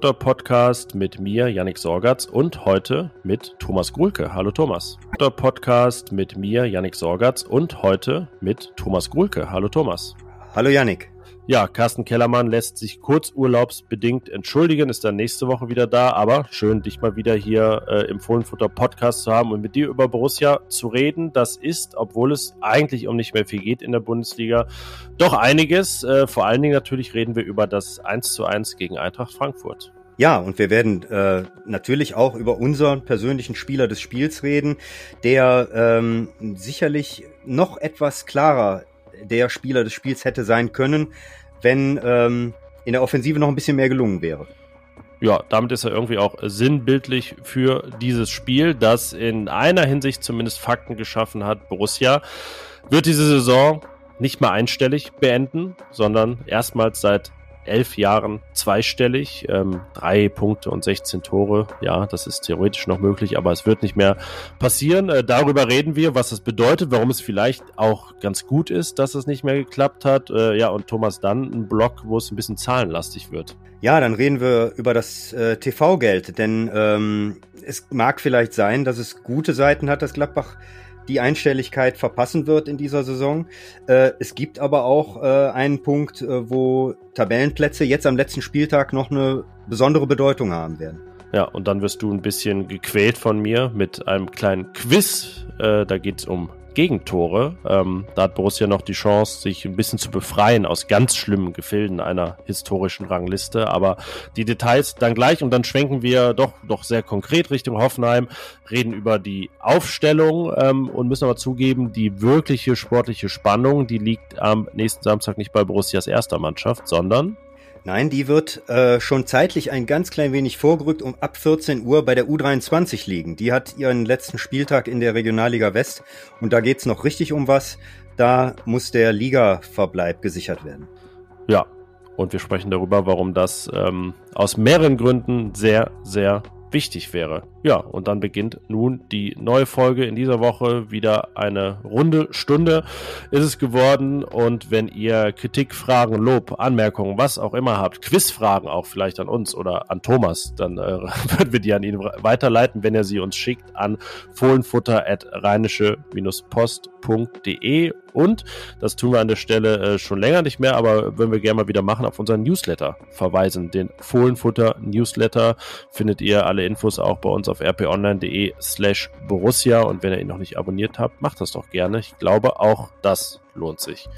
Podcast mit mir, Yannick Sorgatz, und heute mit Thomas Grulke. Hallo Thomas. Podcast mit mir, Yannick Sorgatz, und heute mit Thomas Grulke. Hallo Thomas. Hallo Yannick. Ja, Carsten Kellermann lässt sich kurz urlaubsbedingt entschuldigen, ist dann nächste Woche wieder da, aber schön, dich mal wieder hier äh, im Fohlenfutter Podcast zu haben und mit dir über Borussia zu reden. Das ist, obwohl es eigentlich um nicht mehr viel geht in der Bundesliga, doch einiges. Äh, vor allen Dingen natürlich reden wir über das 1 zu 1 gegen Eintracht Frankfurt. Ja, und wir werden äh, natürlich auch über unseren persönlichen Spieler des Spiels reden, der ähm, sicherlich noch etwas klarer der Spieler des Spiels hätte sein können, wenn ähm, in der Offensive noch ein bisschen mehr gelungen wäre. Ja, damit ist er irgendwie auch sinnbildlich für dieses Spiel, das in einer Hinsicht zumindest Fakten geschaffen hat. Borussia wird diese Saison nicht mehr einstellig beenden, sondern erstmals seit elf Jahren zweistellig. Ähm, drei Punkte und 16 Tore. Ja, das ist theoretisch noch möglich, aber es wird nicht mehr passieren. Äh, darüber reden wir, was das bedeutet, warum es vielleicht auch ganz gut ist, dass es nicht mehr geklappt hat. Äh, ja, und Thomas dann ein Blog, wo es ein bisschen zahlenlastig wird. Ja, dann reden wir über das äh, TV-Geld, denn ähm, es mag vielleicht sein, dass es gute Seiten hat, dass Gladbach die Einstelligkeit verpassen wird in dieser Saison. Äh, es gibt aber auch äh, einen Punkt, äh, wo Tabellenplätze jetzt am letzten Spieltag noch eine besondere Bedeutung haben werden. Ja, und dann wirst du ein bisschen gequält von mir mit einem kleinen Quiz. Äh, da geht es um Gegentore. Ähm, da hat Borussia noch die Chance, sich ein bisschen zu befreien aus ganz schlimmen Gefilden einer historischen Rangliste. Aber die Details dann gleich und dann schwenken wir doch, doch sehr konkret Richtung Hoffenheim, reden über die Aufstellung ähm, und müssen aber zugeben, die wirkliche sportliche Spannung, die liegt am nächsten Samstag nicht bei Borussias erster Mannschaft, sondern Nein, die wird äh, schon zeitlich ein ganz klein wenig vorgerückt um ab 14 Uhr bei der U23 liegen. Die hat ihren letzten Spieltag in der Regionalliga West und da geht's noch richtig um was. Da muss der Ligaverbleib gesichert werden. Ja, und wir sprechen darüber, warum das ähm, aus mehreren Gründen sehr, sehr wichtig wäre. Ja, und dann beginnt nun die neue Folge in dieser Woche. Wieder eine runde Stunde ist es geworden. Und wenn ihr Kritik, Fragen, Lob, Anmerkungen, was auch immer habt, Quizfragen auch vielleicht an uns oder an Thomas, dann äh, würden wir die an ihn weiterleiten, wenn er sie uns schickt an fohlenfutter.rheinische-post.de und, das tun wir an der Stelle äh, schon länger nicht mehr, aber würden wir gerne mal wieder machen, auf unseren Newsletter verweisen. Den Fohlenfutter Newsletter findet ihr alle Infos auch bei uns auf rponline.de slash Borussia und wenn ihr ihn noch nicht abonniert habt, macht das doch gerne. Ich glaube, auch das lohnt sich.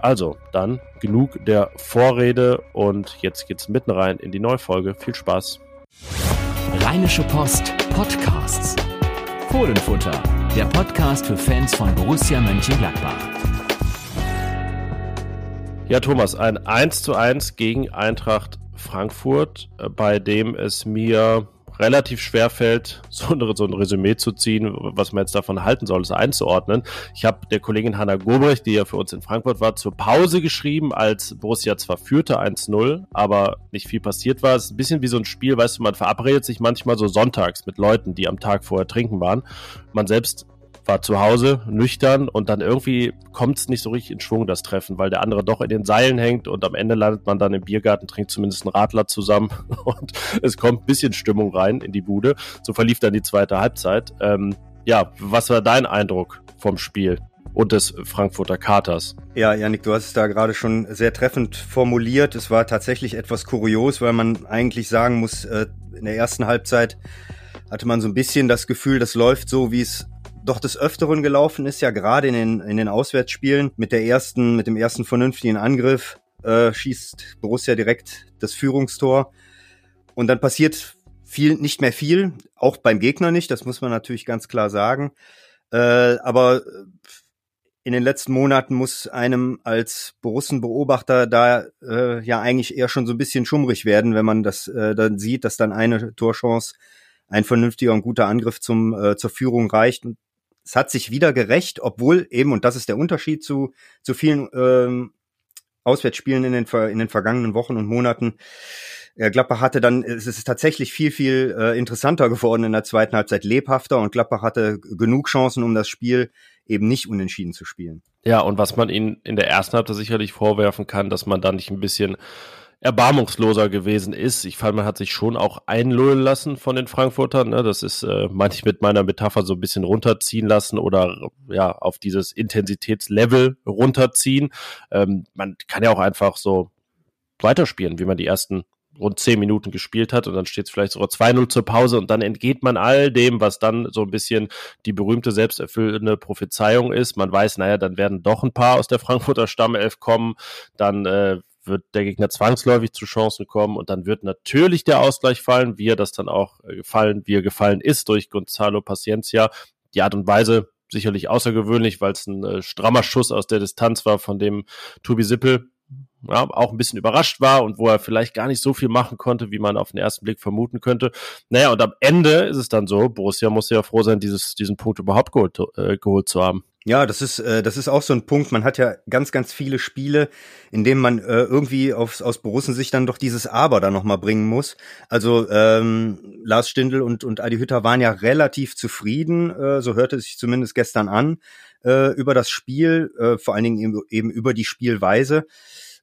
Also, dann genug der Vorrede und jetzt geht's mitten rein in die neue Folge. Viel Spaß. Rheinische Post Podcasts. Fohlenfutter, der Podcast für Fans von Borussia Mönchengladbach. Ja, Thomas, ein 1 zu 1 gegen Eintracht Frankfurt, äh, bei dem es mir relativ schwer fällt, so, ein, so ein Resümee zu ziehen, was man jetzt davon halten soll, es einzuordnen. Ich habe der Kollegin Hanna Gobrecht, die ja für uns in Frankfurt war, zur Pause geschrieben, als Borussia zwar führte 1-0, aber nicht viel passiert war. Es ist ein bisschen wie so ein Spiel, weißt du, man verabredet sich manchmal so sonntags mit Leuten, die am Tag vorher trinken waren. Man selbst war zu Hause, nüchtern und dann irgendwie kommt es nicht so richtig in Schwung, das Treffen, weil der andere doch in den Seilen hängt und am Ende landet man dann im Biergarten, trinkt zumindest einen Radler zusammen und es kommt ein bisschen Stimmung rein in die Bude. So verlief dann die zweite Halbzeit. Ähm, ja, was war dein Eindruck vom Spiel? und des Frankfurter Katers. Ja, Janik, du hast es da gerade schon sehr treffend formuliert. Es war tatsächlich etwas kurios, weil man eigentlich sagen muss, äh, in der ersten Halbzeit hatte man so ein bisschen das Gefühl, das läuft so, wie es doch des Öfteren gelaufen ist, ja gerade in den, in den Auswärtsspielen mit der ersten, mit dem ersten vernünftigen Angriff äh, schießt Borussia direkt das Führungstor und dann passiert viel, nicht mehr viel, auch beim Gegner nicht, das muss man natürlich ganz klar sagen. Äh, aber in den letzten Monaten muss einem als Borussen-Beobachter da äh, ja eigentlich eher schon so ein bisschen schummrig werden, wenn man das äh, dann sieht, dass dann eine Torchance ein vernünftiger und guter Angriff zum äh, zur Führung reicht. Und es hat sich wieder gerecht, obwohl eben, und das ist der Unterschied zu, zu vielen ähm, Auswärtsspielen in den, in den vergangenen Wochen und Monaten, äh, Gladbach hatte dann, es ist tatsächlich viel, viel äh, interessanter geworden in der zweiten Halbzeit, lebhafter und Gladbach hatte genug Chancen, um das Spiel eben nicht unentschieden zu spielen. Ja, und was man ihnen in der ersten Halbzeit sicherlich vorwerfen kann, dass man da nicht ein bisschen erbarmungsloser gewesen ist. Ich fand, man hat sich schon auch einlullen lassen von den Frankfurtern. Ne? Das ist äh, manchmal mit meiner Metapher so ein bisschen runterziehen lassen oder ja auf dieses Intensitätslevel runterziehen. Ähm, man kann ja auch einfach so weiterspielen, wie man die ersten rund zehn Minuten gespielt hat und dann steht es vielleicht sogar 2-0 zur Pause und dann entgeht man all dem, was dann so ein bisschen die berühmte selbsterfüllende Prophezeiung ist. Man weiß, naja, dann werden doch ein paar aus der Frankfurter Stammelf kommen, dann äh, wird der Gegner zwangsläufig zu Chancen kommen und dann wird natürlich der Ausgleich fallen, wie er das dann auch äh, gefallen, wie er gefallen ist durch Gonzalo Paciencia. Die Art und Weise sicherlich außergewöhnlich, weil es ein äh, strammer Schuss aus der Distanz war, von dem Tobi Sippel ja, auch ein bisschen überrascht war und wo er vielleicht gar nicht so viel machen konnte, wie man auf den ersten Blick vermuten könnte. Naja, und am Ende ist es dann so, Borussia muss ja froh sein, dieses, diesen Punkt überhaupt geholt, äh, geholt zu haben. Ja, das ist äh, das ist auch so ein Punkt. Man hat ja ganz ganz viele Spiele, in denen man äh, irgendwie aufs, aus Borussen sich dann doch dieses Aber da noch mal bringen muss. Also ähm, Lars Stindl und und Adi Hütter waren ja relativ zufrieden, äh, so hörte es sich zumindest gestern an äh, über das Spiel, äh, vor allen Dingen eben, eben über die Spielweise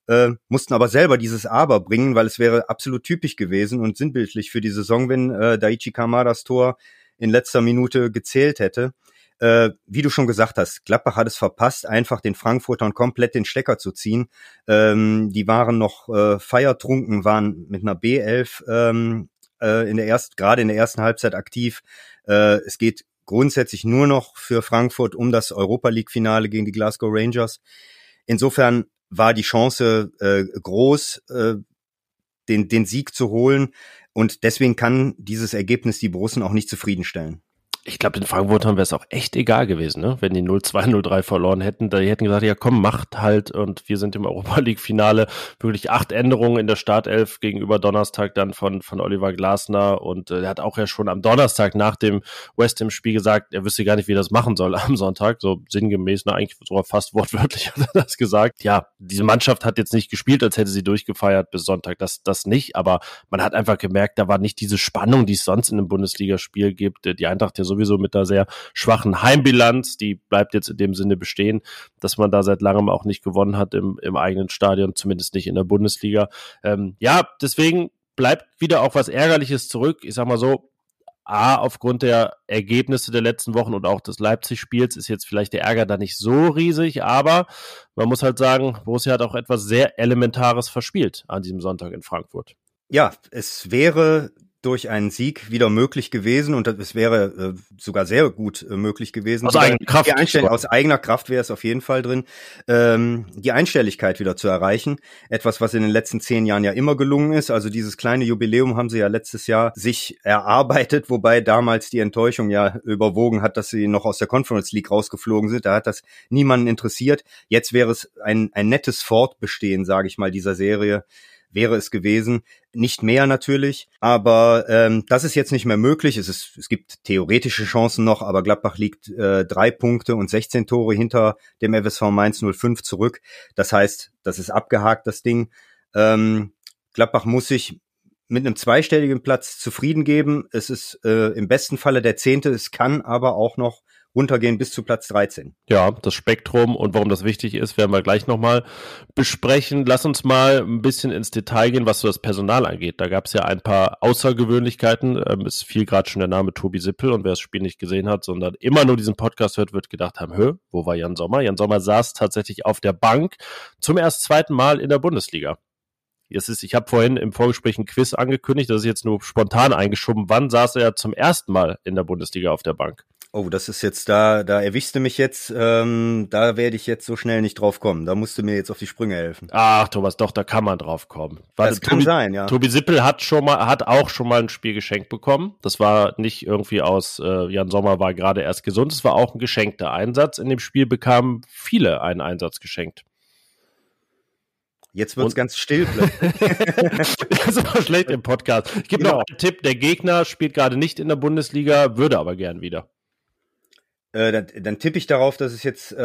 äh, mussten aber selber dieses Aber bringen, weil es wäre absolut typisch gewesen und sinnbildlich für die Saison, wenn äh, Daichi Kamadas Tor in letzter Minute gezählt hätte. Äh, wie du schon gesagt hast, Gladbach hat es verpasst, einfach den Frankfurtern komplett den Stecker zu ziehen. Ähm, die waren noch äh, feiertrunken, waren mit einer B11 ähm, äh, in der ersten, gerade in der ersten Halbzeit aktiv. Äh, es geht grundsätzlich nur noch für Frankfurt um das Europa League Finale gegen die Glasgow Rangers. Insofern war die Chance äh, groß, äh, den, den Sieg zu holen. Und deswegen kann dieses Ergebnis die Borussen auch nicht zufriedenstellen ich glaube, den Frankfurtern wäre es auch echt egal gewesen, ne? wenn die 0-2, 0-3 verloren hätten. Da hätten gesagt, ja komm, macht halt und wir sind im Europa League Finale. Wirklich acht Änderungen in der Startelf gegenüber Donnerstag dann von, von Oliver Glasner und äh, er hat auch ja schon am Donnerstag nach dem West Ham Spiel gesagt, er wüsste gar nicht, wie er das machen soll am Sonntag. So sinngemäß, ne, eigentlich sogar fast wortwörtlich hat er das gesagt. Ja, diese Mannschaft hat jetzt nicht gespielt, als hätte sie durchgefeiert bis Sonntag. Das, das nicht, aber man hat einfach gemerkt, da war nicht diese Spannung, die es sonst in einem Bundesligaspiel gibt. Die Eintracht ja sowieso mit einer sehr schwachen Heimbilanz. Die bleibt jetzt in dem Sinne bestehen, dass man da seit langem auch nicht gewonnen hat im, im eigenen Stadion, zumindest nicht in der Bundesliga. Ähm, ja, deswegen bleibt wieder auch was Ärgerliches zurück. Ich sag mal so, A, aufgrund der Ergebnisse der letzten Wochen und auch des Leipzig-Spiels ist jetzt vielleicht der Ärger da nicht so riesig, aber man muss halt sagen, Borussia hat auch etwas sehr Elementares verspielt an diesem Sonntag in Frankfurt. Ja, es wäre durch einen Sieg wieder möglich gewesen und es wäre äh, sogar sehr gut äh, möglich gewesen. Aus eigener Kraft. aus eigener Kraft wäre es auf jeden Fall drin, ähm, die Einstelligkeit wieder zu erreichen. Etwas, was in den letzten zehn Jahren ja immer gelungen ist. Also dieses kleine Jubiläum haben sie ja letztes Jahr sich erarbeitet, wobei damals die Enttäuschung ja überwogen hat, dass sie noch aus der Conference League rausgeflogen sind. Da hat das niemanden interessiert. Jetzt wäre es ein, ein nettes Fortbestehen, sage ich mal, dieser Serie wäre es gewesen. Nicht mehr natürlich, aber ähm, das ist jetzt nicht mehr möglich. Es, ist, es gibt theoretische Chancen noch, aber Gladbach liegt äh, drei Punkte und 16 Tore hinter dem FSV Mainz 05 zurück. Das heißt, das ist abgehakt, das Ding. Ähm, Gladbach muss sich mit einem zweistelligen Platz zufrieden geben. Es ist äh, im besten Falle der zehnte. Es kann aber auch noch runtergehen bis zu Platz 13. Ja, das Spektrum und warum das wichtig ist, werden wir gleich nochmal besprechen. Lass uns mal ein bisschen ins Detail gehen, was so das Personal angeht. Da gab es ja ein paar Außergewöhnlichkeiten. Ähm, es fiel gerade schon der Name Tobi Sippel und wer das Spiel nicht gesehen hat, sondern immer nur diesen Podcast hört, wird gedacht haben, hö, wo war Jan Sommer? Jan Sommer saß tatsächlich auf der Bank zum erst zweiten Mal in der Bundesliga. Jetzt ist, ich habe vorhin im Vorgespräch ein Quiz angekündigt, das ist jetzt nur spontan eingeschoben. Wann saß er zum ersten Mal in der Bundesliga auf der Bank? Oh, das ist jetzt da, da erwischst du mich jetzt, ähm, da werde ich jetzt so schnell nicht drauf kommen. Da musst du mir jetzt auf die Sprünge helfen. Ach, Thomas, doch, da kann man drauf kommen. Warte, das kann Tobi, sein, ja. Tobi Sippel hat schon mal, hat auch schon mal ein Spiel geschenkt bekommen. Das war nicht irgendwie aus, äh, Jan Sommer war gerade erst gesund, es war auch ein geschenkter Einsatz. In dem Spiel bekamen viele einen Einsatz geschenkt. Jetzt wird's ganz still. das war schlecht im Podcast. Ich gebe genau. noch einen Tipp. Der Gegner spielt gerade nicht in der Bundesliga, würde aber gern wieder. Äh, dann, dann tippe ich darauf, dass es jetzt äh,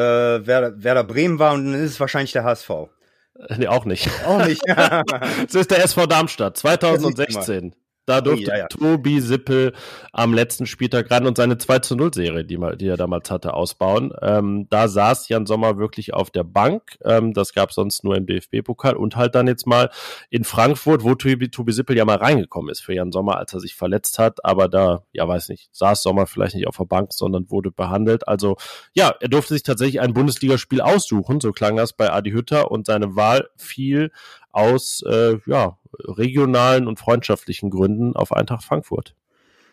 Werder, Werder Bremen war und dann ist es wahrscheinlich der HSV. Äh, nee, auch nicht. Auch nicht. Es ist der SV Darmstadt, 2016. Da durfte ja, ja. Tobi Sippel am letzten Spieltag ran und seine 2 zu 0 Serie, die, die er damals hatte, ausbauen. Ähm, da saß Jan Sommer wirklich auf der Bank. Ähm, das gab sonst nur im DFB-Pokal und halt dann jetzt mal in Frankfurt, wo Tobi, Tobi Sippel ja mal reingekommen ist für Jan Sommer, als er sich verletzt hat. Aber da, ja, weiß nicht, saß Sommer vielleicht nicht auf der Bank, sondern wurde behandelt. Also ja, er durfte sich tatsächlich ein Bundesligaspiel aussuchen. So klang das bei Adi Hütter und seine Wahl fiel aus äh, ja, regionalen und freundschaftlichen Gründen auf Eintracht Frankfurt.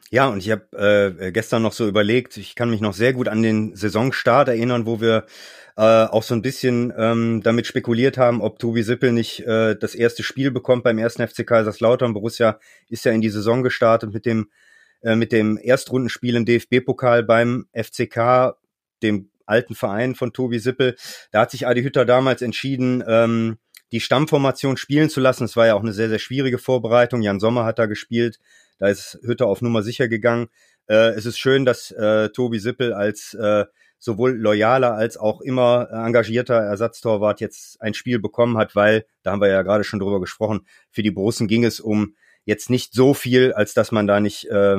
Ja, und ich habe äh, gestern noch so überlegt, ich kann mich noch sehr gut an den Saisonstart erinnern, wo wir äh, auch so ein bisschen ähm, damit spekuliert haben, ob Tobi Sippel nicht äh, das erste Spiel bekommt beim ersten FC Kaiserslautern. Borussia ist ja in die Saison gestartet mit dem äh, mit dem Erstrundenspiel im DFB-Pokal beim FCK, dem alten Verein von Tobi Sippel. Da hat sich Adi Hütter damals entschieden, ähm, die Stammformation spielen zu lassen. Es war ja auch eine sehr, sehr schwierige Vorbereitung. Jan Sommer hat da gespielt. Da ist Hütter auf Nummer sicher gegangen. Äh, es ist schön, dass äh, Tobi Sippel als äh, sowohl loyaler als auch immer engagierter Ersatztorwart jetzt ein Spiel bekommen hat, weil, da haben wir ja gerade schon drüber gesprochen, für die Borussen ging es um jetzt nicht so viel, als dass man da nicht äh,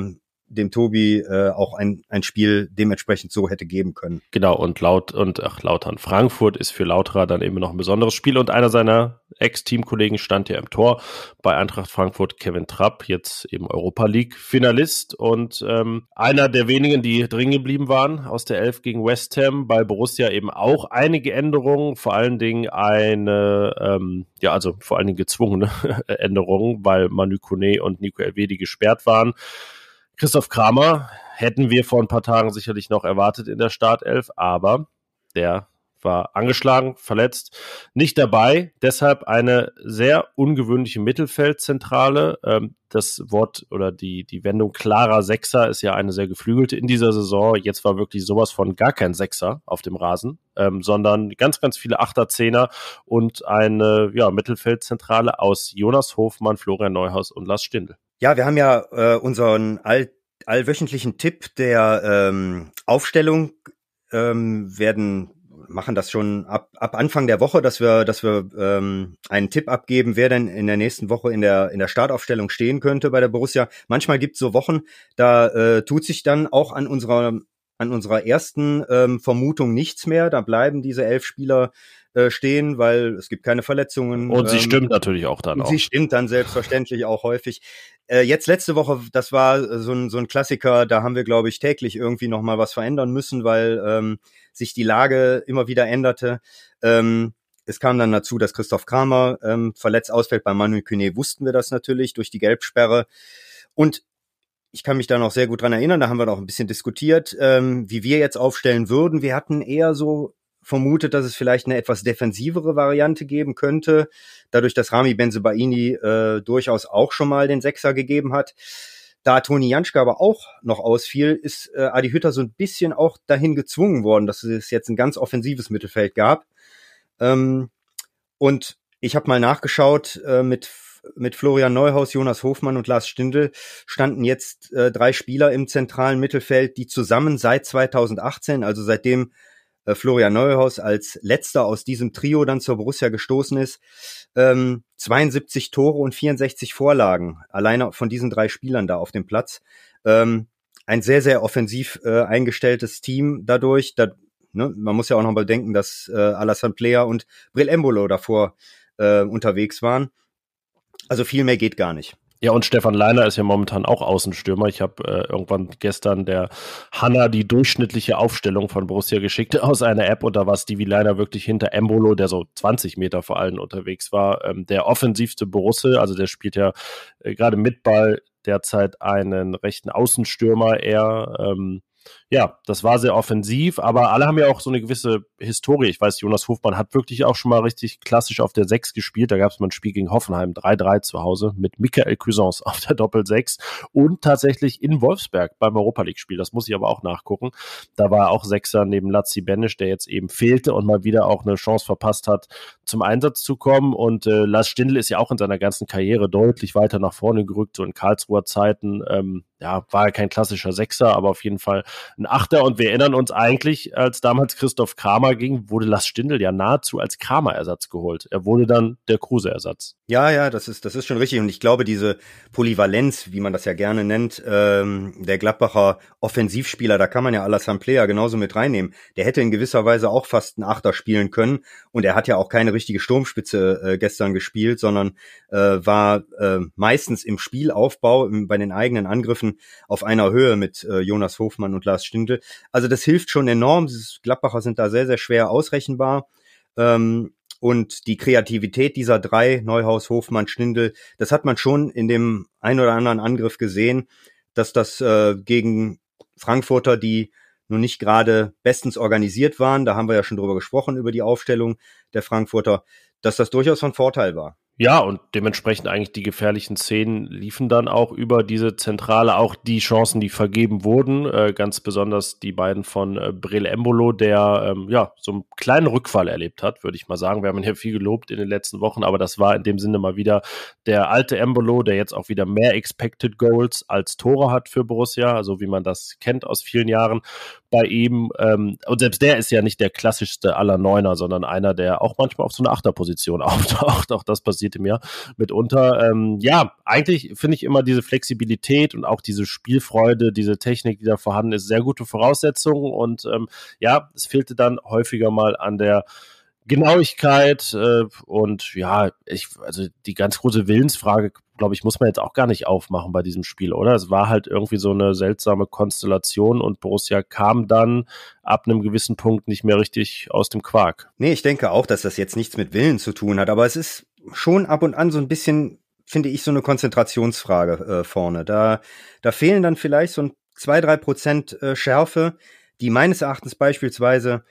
dem Tobi äh, auch ein, ein Spiel dementsprechend so hätte geben können. Genau, und laut und ach, Lautern Frankfurt ist für Lauterer dann eben noch ein besonderes Spiel und einer seiner Ex-Teamkollegen stand ja im Tor bei Eintracht Frankfurt, Kevin Trapp, jetzt eben Europa League-Finalist und ähm, einer der wenigen, die drin geblieben waren aus der Elf gegen West Ham. Bei Borussia eben auch einige Änderungen, vor allen Dingen eine, ähm, ja, also vor allen Dingen gezwungene Änderungen, weil Manu Kone und Nico Elvedi gesperrt waren. Christoph Kramer hätten wir vor ein paar Tagen sicherlich noch erwartet in der Startelf, aber der war angeschlagen, verletzt, nicht dabei. Deshalb eine sehr ungewöhnliche Mittelfeldzentrale. Ähm, das Wort oder die, die Wendung klarer Sechser ist ja eine sehr geflügelte in dieser Saison. Jetzt war wirklich sowas von gar kein Sechser auf dem Rasen, ähm, sondern ganz, ganz viele Achter, Zehner und eine ja, Mittelfeldzentrale aus Jonas Hofmann, Florian Neuhaus und Lars Stindl. Ja, wir haben ja äh, unseren all, allwöchentlichen Tipp der ähm, Aufstellung ähm, werden machen das schon ab, ab Anfang der Woche, dass wir, dass wir ähm, einen Tipp abgeben, wer denn in der nächsten Woche in der, in der Startaufstellung stehen könnte bei der Borussia. Manchmal gibt es so Wochen, da äh, tut sich dann auch an unserer, an unserer ersten ähm, Vermutung nichts mehr. Da bleiben diese elf Spieler äh, stehen, weil es gibt keine Verletzungen. Und sie ähm, stimmt natürlich auch dann. Und auch. Sie stimmt dann selbstverständlich auch häufig. Äh, jetzt letzte Woche, das war so ein, so ein Klassiker, da haben wir, glaube ich, täglich irgendwie noch mal was verändern müssen, weil ähm, sich die Lage immer wieder änderte. Ähm, es kam dann dazu, dass Christoph Kramer ähm, verletzt ausfällt. Bei Manu Kune wussten wir das natürlich durch die Gelbsperre. Und ich kann mich da noch sehr gut dran erinnern, da haben wir noch ein bisschen diskutiert, ähm, wie wir jetzt aufstellen würden. Wir hatten eher so vermutet, dass es vielleicht eine etwas defensivere Variante geben könnte, dadurch, dass Rami Benzebaini äh, durchaus auch schon mal den Sechser gegeben hat. Da Toni Janschke aber auch noch ausfiel, ist äh, Adi Hütter so ein bisschen auch dahin gezwungen worden, dass es jetzt ein ganz offensives Mittelfeld gab. Ähm, und ich habe mal nachgeschaut, äh, mit, mit Florian Neuhaus, Jonas Hofmann und Lars Stindl standen jetzt äh, drei Spieler im zentralen Mittelfeld, die zusammen seit 2018, also seitdem äh, Florian Neuhaus als letzter aus diesem Trio dann zur Borussia gestoßen ist. Ähm, 72 Tore und 64 Vorlagen, alleine von diesen drei Spielern da auf dem Platz. Ähm, ein sehr, sehr offensiv äh, eingestelltes Team dadurch. Da, ne, man muss ja auch noch mal denken, dass äh, Alassane Player und Brill Embolo davor äh, unterwegs waren. Also viel mehr geht gar nicht. Ja, und Stefan Leiner ist ja momentan auch Außenstürmer. Ich habe äh, irgendwann gestern der Hanna die durchschnittliche Aufstellung von Borussia geschickt aus einer App und da war Stevie Leiner wirklich hinter Embolo, der so 20 Meter vor allem unterwegs war, ähm, der offensivste Borusse. Also der spielt ja äh, gerade mit Ball derzeit einen rechten Außenstürmer eher. Ähm, ja, das war sehr offensiv, aber alle haben ja auch so eine gewisse Historie. Ich weiß, Jonas Hofmann hat wirklich auch schon mal richtig klassisch auf der 6 gespielt. Da gab es mal ein Spiel gegen Hoffenheim 3-3 zu Hause mit Michael Cuisance auf der Doppel-6 und tatsächlich in Wolfsberg beim Europa League-Spiel. Das muss ich aber auch nachgucken. Da war er auch Sechser neben Lazzi Benisch, der jetzt eben fehlte und mal wieder auch eine Chance verpasst hat, zum Einsatz zu kommen. Und äh, Lars Stindl ist ja auch in seiner ganzen Karriere deutlich weiter nach vorne gerückt, so in Karlsruher Zeiten. Ähm, ja, war er kein klassischer Sechser, aber auf jeden Fall ein ein Achter und wir erinnern uns eigentlich, als damals Christoph Kramer ging, wurde Lars Stindl ja nahezu als Kramer-Ersatz geholt. Er wurde dann der Kruse-Ersatz. Ja, ja, das ist, das ist schon richtig. Und ich glaube, diese Polyvalenz, wie man das ja gerne nennt, ähm, der Gladbacher Offensivspieler, da kann man ja Alassane Player genauso mit reinnehmen. Der hätte in gewisser Weise auch fast ein Achter spielen können. Und er hat ja auch keine richtige Sturmspitze äh, gestern gespielt, sondern äh, war äh, meistens im Spielaufbau, im, bei den eigenen Angriffen auf einer Höhe mit äh, Jonas Hofmann und Lars Stindl. Also das hilft schon enorm. Gladbacher sind da sehr, sehr schwer ausrechenbar. Ähm, und die Kreativität dieser drei, Neuhaus, Hofmann, Stindl, das hat man schon in dem ein oder anderen Angriff gesehen, dass das äh, gegen Frankfurter, die nun nicht gerade bestens organisiert waren, da haben wir ja schon drüber gesprochen, über die Aufstellung der Frankfurter, dass das durchaus von Vorteil war. Ja, und dementsprechend eigentlich die gefährlichen Szenen liefen dann auch über diese Zentrale, auch die Chancen, die vergeben wurden, äh, ganz besonders die beiden von äh, Brel Embolo, der ähm, ja so einen kleinen Rückfall erlebt hat, würde ich mal sagen. Wir haben ihn hier viel gelobt in den letzten Wochen, aber das war in dem Sinne mal wieder der alte Embolo, der jetzt auch wieder mehr Expected Goals als Tore hat für Borussia, also wie man das kennt aus vielen Jahren bei ihm. Ähm, und selbst der ist ja nicht der klassischste aller Neuner, sondern einer, der auch manchmal auf so eine Achterposition auftaucht. Auch das passierte mir mitunter. Ähm, ja, eigentlich finde ich immer diese Flexibilität und auch diese Spielfreude, diese Technik, die da vorhanden ist, sehr gute Voraussetzungen. Und ähm, ja, es fehlte dann häufiger mal an der Genauigkeit äh, und ja, ich, also die ganz große Willensfrage, glaube ich, muss man jetzt auch gar nicht aufmachen bei diesem Spiel, oder? Es war halt irgendwie so eine seltsame Konstellation und Borussia kam dann ab einem gewissen Punkt nicht mehr richtig aus dem Quark. Nee, ich denke auch, dass das jetzt nichts mit Willen zu tun hat, aber es ist schon ab und an so ein bisschen, finde ich, so eine Konzentrationsfrage äh, vorne. Da, da fehlen dann vielleicht so ein zwei, drei Prozent äh, Schärfe, die meines Erachtens beispielsweise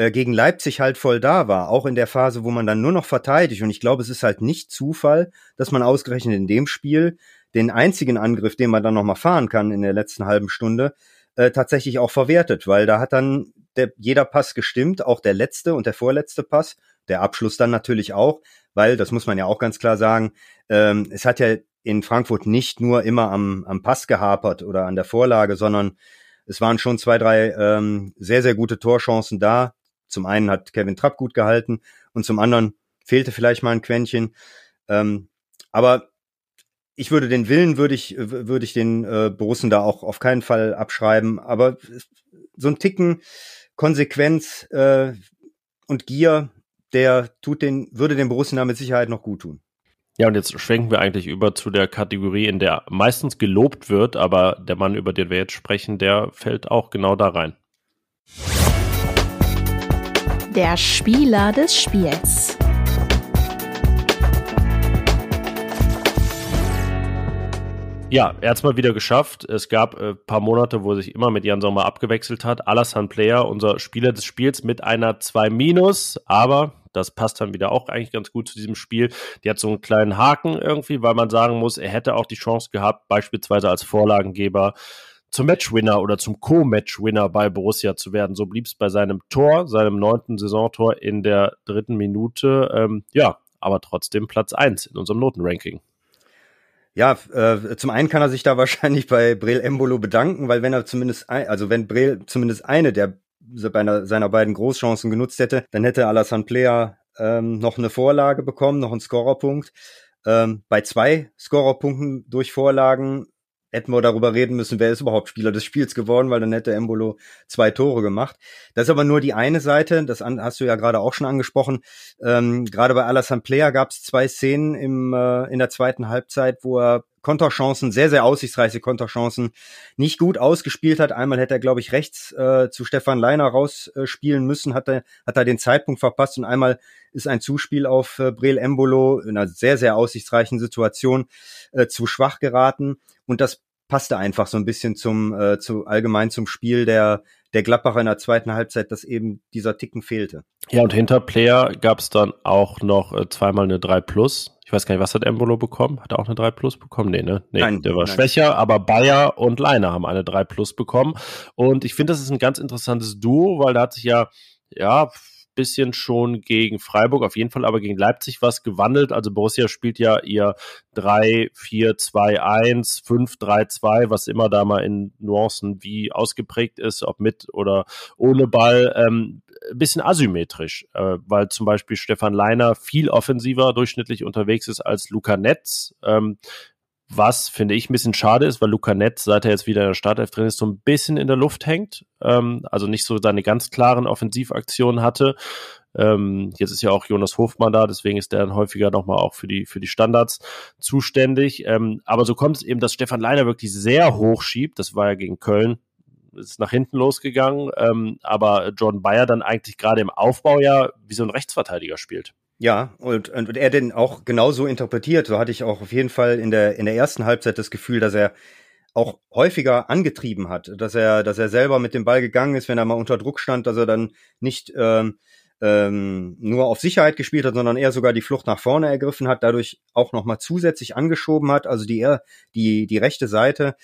äh, gegen Leipzig halt voll da war, auch in der Phase, wo man dann nur noch verteidigt. Und ich glaube, es ist halt nicht Zufall, dass man ausgerechnet in dem Spiel den einzigen Angriff, den man dann noch mal fahren kann in der letzten halben Stunde, äh, tatsächlich auch verwertet, weil da hat dann der, jeder Pass gestimmt, auch der letzte und der vorletzte Pass, der Abschluss dann natürlich auch, weil, das muss man ja auch ganz klar sagen, ähm, es hat ja in Frankfurt nicht nur immer am, am Pass gehapert oder an der Vorlage, sondern es waren schon zwei, drei ähm, sehr, sehr gute Torchancen da, zum einen hat Kevin Trapp gut gehalten und zum anderen fehlte vielleicht mal ein Quäntchen. Ähm, aber ich würde den Willen, würde ich, würde ich den äh, Borussen da auch auf keinen Fall abschreiben. Aber so ein Ticken Konsequenz äh, und Gier, der tut den, würde den Borussen da mit Sicherheit noch gut tun. Ja, und jetzt schwenken wir eigentlich über zu der Kategorie, in der meistens gelobt wird, aber der Mann, über den wir jetzt sprechen, der fällt auch genau da rein. Der Spieler des Spiels. Ja, er hat es mal wieder geschafft. Es gab ein äh, paar Monate, wo er sich immer mit Jan Sommer abgewechselt hat. Alassane Player, unser Spieler des Spiels, mit einer 2 Minus, aber das passt dann wieder auch eigentlich ganz gut zu diesem Spiel. Die hat so einen kleinen Haken irgendwie, weil man sagen muss, er hätte auch die Chance gehabt, beispielsweise als Vorlagengeber zum Matchwinner oder zum Co-Matchwinner bei Borussia zu werden. So blieb es bei seinem Tor, seinem neunten Saisontor in der dritten Minute. Ähm, ja, aber trotzdem Platz eins in unserem Notenranking. Ja, äh, zum einen kann er sich da wahrscheinlich bei Brel Embolo bedanken, weil wenn er zumindest, ein, also wenn Brel zumindest eine der seiner beiden Großchancen genutzt hätte, dann hätte Alassane Player ähm, noch eine Vorlage bekommen, noch einen Scorerpunkt. Ähm, bei zwei Scorerpunkten durch Vorlagen hätten wir darüber reden müssen, wer ist überhaupt Spieler des Spiels geworden, weil dann hätte Embolo zwei Tore gemacht. Das ist aber nur die eine Seite, das hast du ja gerade auch schon angesprochen. Ähm, gerade bei Alassane Player gab es zwei Szenen im, äh, in der zweiten Halbzeit, wo er Konterchancen, sehr, sehr aussichtsreiche Konterchancen, nicht gut ausgespielt hat. Einmal hätte er, glaube ich, rechts äh, zu Stefan Leiner rausspielen äh, müssen, hat er, hat er den Zeitpunkt verpasst und einmal ist ein Zuspiel auf äh, Brel Embolo in einer sehr, sehr aussichtsreichen Situation äh, zu schwach geraten. Und das passte einfach so ein bisschen zum, äh, zu allgemein zum Spiel der, der Gladbacher in der zweiten Halbzeit, dass eben dieser Ticken fehlte. Ja, und hinter Player gab es dann auch noch äh, zweimal eine 3 Plus. Ich weiß gar nicht, was hat Embolo bekommen? Hat er auch eine 3 Plus bekommen? Nee, ne? Nee, nein, der war nein. schwächer, aber Bayer und Leiner haben eine 3 Plus bekommen. Und ich finde, das ist ein ganz interessantes Duo, weil da hat sich ja, ja, bisschen schon gegen Freiburg, auf jeden Fall aber gegen Leipzig was gewandelt. Also Borussia spielt ja ihr 3-4-2-1, 5-3-2, was immer da mal in Nuancen wie ausgeprägt ist, ob mit oder ohne Ball. Ähm, ein bisschen asymmetrisch, äh, weil zum Beispiel Stefan Leiner viel offensiver durchschnittlich unterwegs ist als Luca Netz. Ähm, was finde ich ein bisschen schade ist, weil Luca Netz, seit er jetzt wieder in der Startelf drin ist, so ein bisschen in der Luft hängt. Ähm, also nicht so seine ganz klaren Offensivaktionen hatte. Ähm, jetzt ist ja auch Jonas Hofmann da, deswegen ist der dann häufiger nochmal auch für die, für die Standards zuständig. Ähm, aber so kommt es eben, dass Stefan Leiner wirklich sehr hoch schiebt. Das war ja gegen Köln ist nach hinten losgegangen, ähm, aber Jordan Bayer dann eigentlich gerade im Aufbau ja wie so ein Rechtsverteidiger spielt. Ja, und, und er den auch genauso interpretiert. So hatte ich auch auf jeden Fall in der, in der ersten Halbzeit das Gefühl, dass er auch häufiger angetrieben hat, dass er, dass er selber mit dem Ball gegangen ist, wenn er mal unter Druck stand, dass er dann nicht ähm, ähm, nur auf Sicherheit gespielt hat, sondern eher sogar die Flucht nach vorne ergriffen hat, dadurch auch nochmal zusätzlich angeschoben hat. Also die, die, die rechte Seite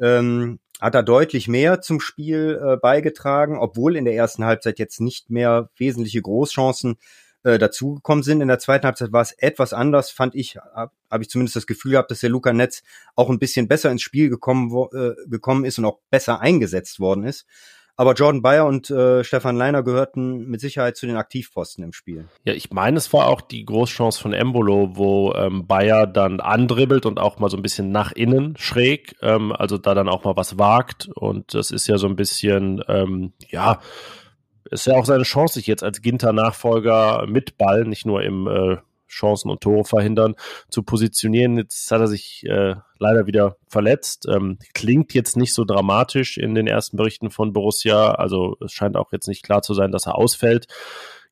ähm, hat er deutlich mehr zum Spiel äh, beigetragen, obwohl in der ersten Halbzeit jetzt nicht mehr wesentliche Großchancen äh, dazugekommen sind. In der zweiten Halbzeit war es etwas anders, fand ich, habe hab ich zumindest das Gefühl gehabt, dass der Luca Netz auch ein bisschen besser ins Spiel gekommen, wo, äh, gekommen ist und auch besser eingesetzt worden ist. Aber Jordan Bayer und äh, Stefan Leiner gehörten mit Sicherheit zu den Aktivposten im Spiel. Ja, ich meine, es war auch die Großchance von Embolo, wo ähm, Bayer dann andribbelt und auch mal so ein bisschen nach innen schräg, ähm, also da dann auch mal was wagt. Und das ist ja so ein bisschen, ähm, ja, ist ja auch seine Chance, sich jetzt als Ginter-Nachfolger mit Ball, nicht nur im äh, Chancen und Tore verhindern, zu positionieren. Jetzt hat er sich äh, leider wieder verletzt. Ähm, klingt jetzt nicht so dramatisch in den ersten Berichten von Borussia. Also es scheint auch jetzt nicht klar zu sein, dass er ausfällt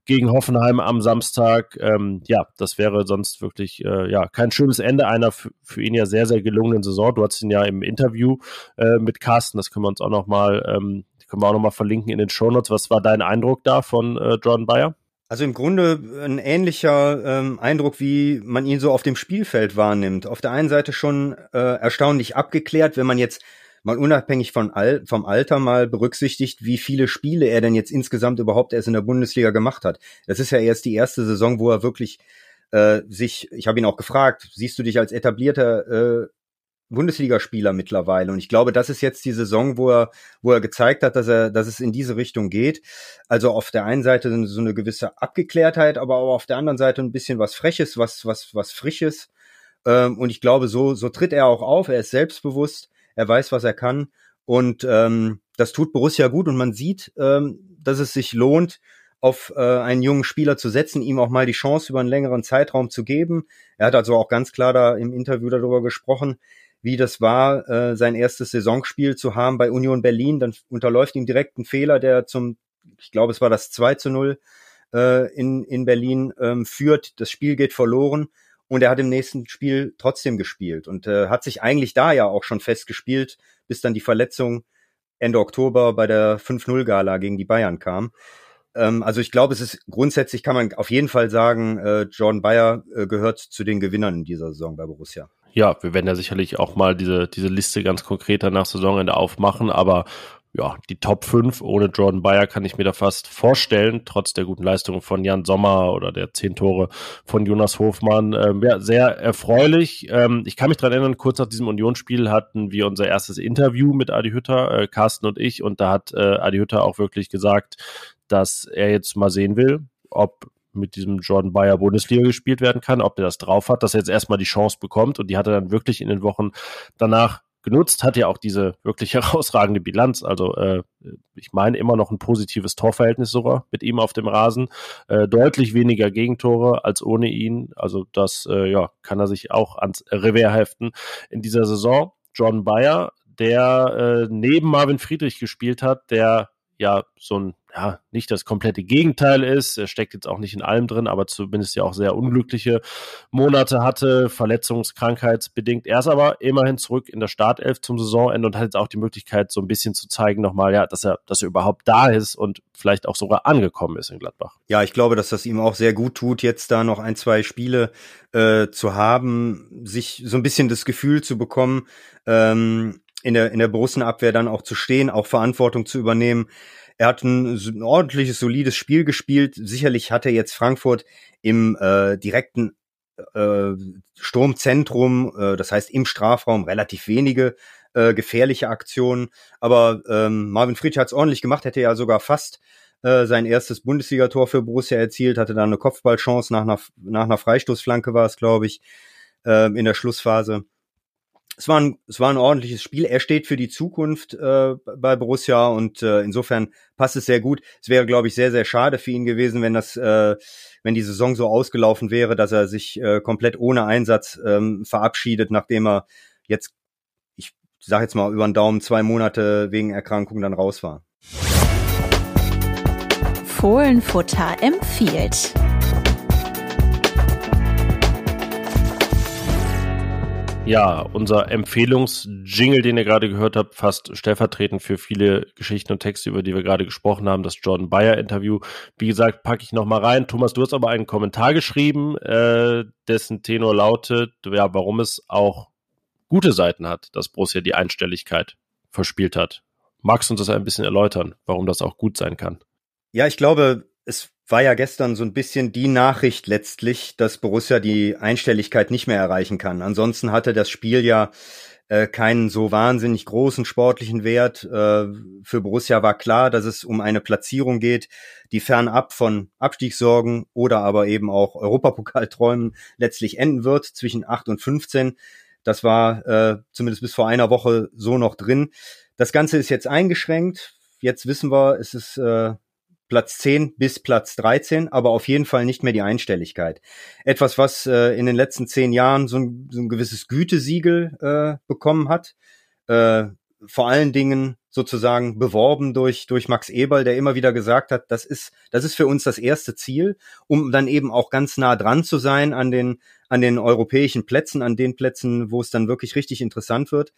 gegen Hoffenheim am Samstag. Ähm, ja, das wäre sonst wirklich äh, ja kein schönes Ende einer für ihn ja sehr, sehr gelungenen Saison. Du hattest ihn ja im Interview äh, mit Carsten, das können wir uns auch nochmal ähm, können wir auch nochmal verlinken in den Shownotes. Was war dein Eindruck da von äh, Jordan Bayer? Also im Grunde ein ähnlicher ähm, Eindruck, wie man ihn so auf dem Spielfeld wahrnimmt. Auf der einen Seite schon äh, erstaunlich abgeklärt, wenn man jetzt mal unabhängig von Al vom Alter mal berücksichtigt, wie viele Spiele er denn jetzt insgesamt überhaupt erst in der Bundesliga gemacht hat. Das ist ja erst die erste Saison, wo er wirklich äh, sich, ich habe ihn auch gefragt, siehst du dich als etablierter äh, Bundesligaspieler mittlerweile. Und ich glaube, das ist jetzt die Saison, wo er, wo er gezeigt hat, dass er, dass es in diese Richtung geht. Also auf der einen Seite so eine gewisse Abgeklärtheit, aber auch auf der anderen Seite ein bisschen was Freches, was, was, was Frisches. Ähm, und ich glaube, so, so tritt er auch auf. Er ist selbstbewusst. Er weiß, was er kann. Und ähm, das tut Borussia gut. Und man sieht, ähm, dass es sich lohnt, auf äh, einen jungen Spieler zu setzen, ihm auch mal die Chance über einen längeren Zeitraum zu geben. Er hat also auch ganz klar da im Interview darüber gesprochen, wie das war, äh, sein erstes Saisonspiel zu haben bei Union Berlin. Dann unterläuft ihm direkt ein Fehler, der zum, ich glaube, es war das 2 zu 0 äh, in, in Berlin ähm, führt. Das Spiel geht verloren und er hat im nächsten Spiel trotzdem gespielt und äh, hat sich eigentlich da ja auch schon festgespielt, bis dann die Verletzung Ende Oktober bei der 5-0-Gala gegen die Bayern kam. Ähm, also ich glaube, es ist grundsätzlich kann man auf jeden Fall sagen, äh, John Bayer äh, gehört zu den Gewinnern in dieser Saison bei Borussia. Ja, wir werden ja sicherlich auch mal diese, diese Liste ganz konkreter nach Saisonende aufmachen, aber ja, die Top 5 ohne Jordan Bayer kann ich mir da fast vorstellen, trotz der guten Leistung von Jan Sommer oder der zehn Tore von Jonas Hofmann. Ähm, ja, sehr erfreulich. Ähm, ich kann mich dran erinnern, kurz nach diesem Unionsspiel hatten wir unser erstes Interview mit Adi Hütter, äh, Carsten und ich, und da hat äh, Adi Hütter auch wirklich gesagt, dass er jetzt mal sehen will, ob mit diesem Jordan Bayer Bundesliga gespielt werden kann, ob er das drauf hat, dass er jetzt erstmal die Chance bekommt und die hat er dann wirklich in den Wochen danach genutzt, hat ja auch diese wirklich herausragende Bilanz. Also äh, ich meine immer noch ein positives Torverhältnis sogar mit ihm auf dem Rasen. Äh, deutlich weniger Gegentore als ohne ihn. Also das äh, ja, kann er sich auch ans Revers heften in dieser Saison. John Bayer, der äh, neben Marvin Friedrich gespielt hat, der ja so ein, ja, nicht das komplette Gegenteil ist. Er steckt jetzt auch nicht in allem drin, aber zumindest ja auch sehr unglückliche Monate hatte, verletzungskrankheitsbedingt. Er ist aber immerhin zurück in der Startelf zum Saisonende und hat jetzt auch die Möglichkeit, so ein bisschen zu zeigen nochmal, ja, dass er, dass er überhaupt da ist und vielleicht auch sogar angekommen ist in Gladbach. Ja, ich glaube, dass das ihm auch sehr gut tut, jetzt da noch ein, zwei Spiele äh, zu haben, sich so ein bisschen das Gefühl zu bekommen, ähm, in der, in der Borussenabwehr dann auch zu stehen, auch Verantwortung zu übernehmen. Er hat ein, ein ordentliches, solides Spiel gespielt. Sicherlich hat er jetzt Frankfurt im äh, direkten äh, Sturmzentrum, äh, das heißt im Strafraum, relativ wenige äh, gefährliche Aktionen. Aber ähm, Marvin Friedrich hat es ordentlich gemacht, hätte ja sogar fast äh, sein erstes Bundesligator für Borussia erzielt, hatte dann eine Kopfballchance nach einer, nach einer Freistoßflanke war es, glaube ich, äh, in der Schlussphase. Es war, ein, es war ein ordentliches Spiel. Er steht für die Zukunft äh, bei Borussia und äh, insofern passt es sehr gut. Es wäre, glaube ich, sehr, sehr schade für ihn gewesen, wenn das, äh, wenn die Saison so ausgelaufen wäre, dass er sich äh, komplett ohne Einsatz ähm, verabschiedet, nachdem er jetzt, ich sage jetzt mal über den Daumen, zwei Monate wegen Erkrankung dann raus war. Fohlenfutter empfiehlt. Ja, unser Empfehlungsjingle, den ihr gerade gehört habt, fast stellvertretend für viele Geschichten und Texte, über die wir gerade gesprochen haben, das Jordan Bayer Interview. Wie gesagt, packe ich nochmal rein. Thomas, du hast aber einen Kommentar geschrieben, äh, dessen Tenor lautet, ja, warum es auch gute Seiten hat, dass Borussia die Einstelligkeit verspielt hat. Magst du uns das ein bisschen erläutern, warum das auch gut sein kann? Ja, ich glaube, es war ja gestern so ein bisschen die Nachricht letztlich, dass Borussia die Einstelligkeit nicht mehr erreichen kann. Ansonsten hatte das Spiel ja äh, keinen so wahnsinnig großen sportlichen Wert. Äh, für Borussia war klar, dass es um eine Platzierung geht, die fernab von Abstiegssorgen oder aber eben auch Europapokalträumen letztlich enden wird zwischen 8 und 15. Das war äh, zumindest bis vor einer Woche so noch drin. Das Ganze ist jetzt eingeschränkt. Jetzt wissen wir, es ist äh, Platz 10 bis Platz 13, aber auf jeden Fall nicht mehr die Einstelligkeit. Etwas, was äh, in den letzten zehn Jahren so ein, so ein gewisses Gütesiegel äh, bekommen hat. Äh, vor allen Dingen sozusagen beworben durch, durch Max Eberl, der immer wieder gesagt hat, das ist, das ist für uns das erste Ziel, um dann eben auch ganz nah dran zu sein an den, an den europäischen Plätzen, an den Plätzen, wo es dann wirklich richtig interessant wird.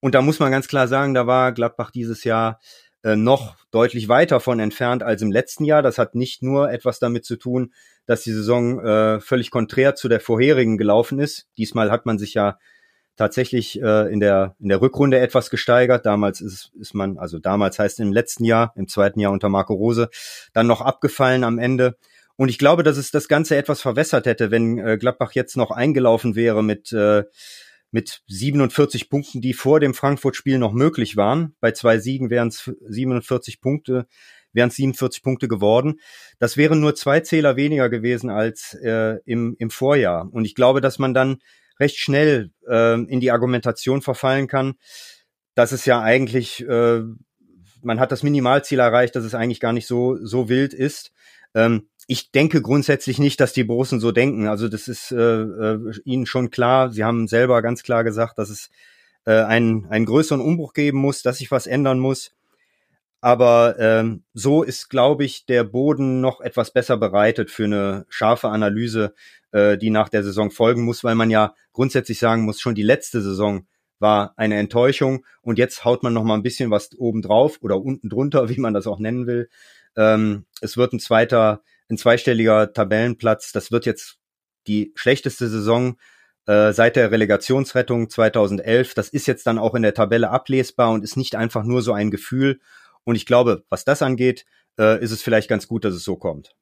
Und da muss man ganz klar sagen, da war Gladbach dieses Jahr noch deutlich weiter von entfernt als im letzten Jahr. Das hat nicht nur etwas damit zu tun, dass die Saison äh, völlig konträr zu der vorherigen gelaufen ist. Diesmal hat man sich ja tatsächlich äh, in der in der Rückrunde etwas gesteigert. Damals ist, ist man, also damals heißt im letzten Jahr, im zweiten Jahr unter Marco Rose, dann noch abgefallen am Ende. Und ich glaube, dass es das Ganze etwas verwässert hätte, wenn äh, Gladbach jetzt noch eingelaufen wäre mit äh, mit 47 Punkten, die vor dem Frankfurt-Spiel noch möglich waren. Bei zwei Siegen wären es 47 Punkte, wären es 47 Punkte geworden. Das wären nur zwei Zähler weniger gewesen als äh, im, im Vorjahr. Und ich glaube, dass man dann recht schnell äh, in die Argumentation verfallen kann, dass es ja eigentlich, äh, man hat das Minimalziel erreicht, dass es eigentlich gar nicht so, so wild ist. Ähm, ich denke grundsätzlich nicht, dass die Borussen so denken. Also das ist äh, äh, ihnen schon klar. Sie haben selber ganz klar gesagt, dass es äh, einen, einen größeren Umbruch geben muss, dass sich was ändern muss. Aber ähm, so ist, glaube ich, der Boden noch etwas besser bereitet für eine scharfe Analyse, äh, die nach der Saison folgen muss, weil man ja grundsätzlich sagen muss, schon die letzte Saison war eine Enttäuschung und jetzt haut man noch mal ein bisschen was oben drauf oder unten drunter, wie man das auch nennen will. Ähm, es wird ein zweiter ein zweistelliger Tabellenplatz. Das wird jetzt die schlechteste Saison äh, seit der Relegationsrettung 2011. Das ist jetzt dann auch in der Tabelle ablesbar und ist nicht einfach nur so ein Gefühl. Und ich glaube, was das angeht, äh, ist es vielleicht ganz gut, dass es so kommt.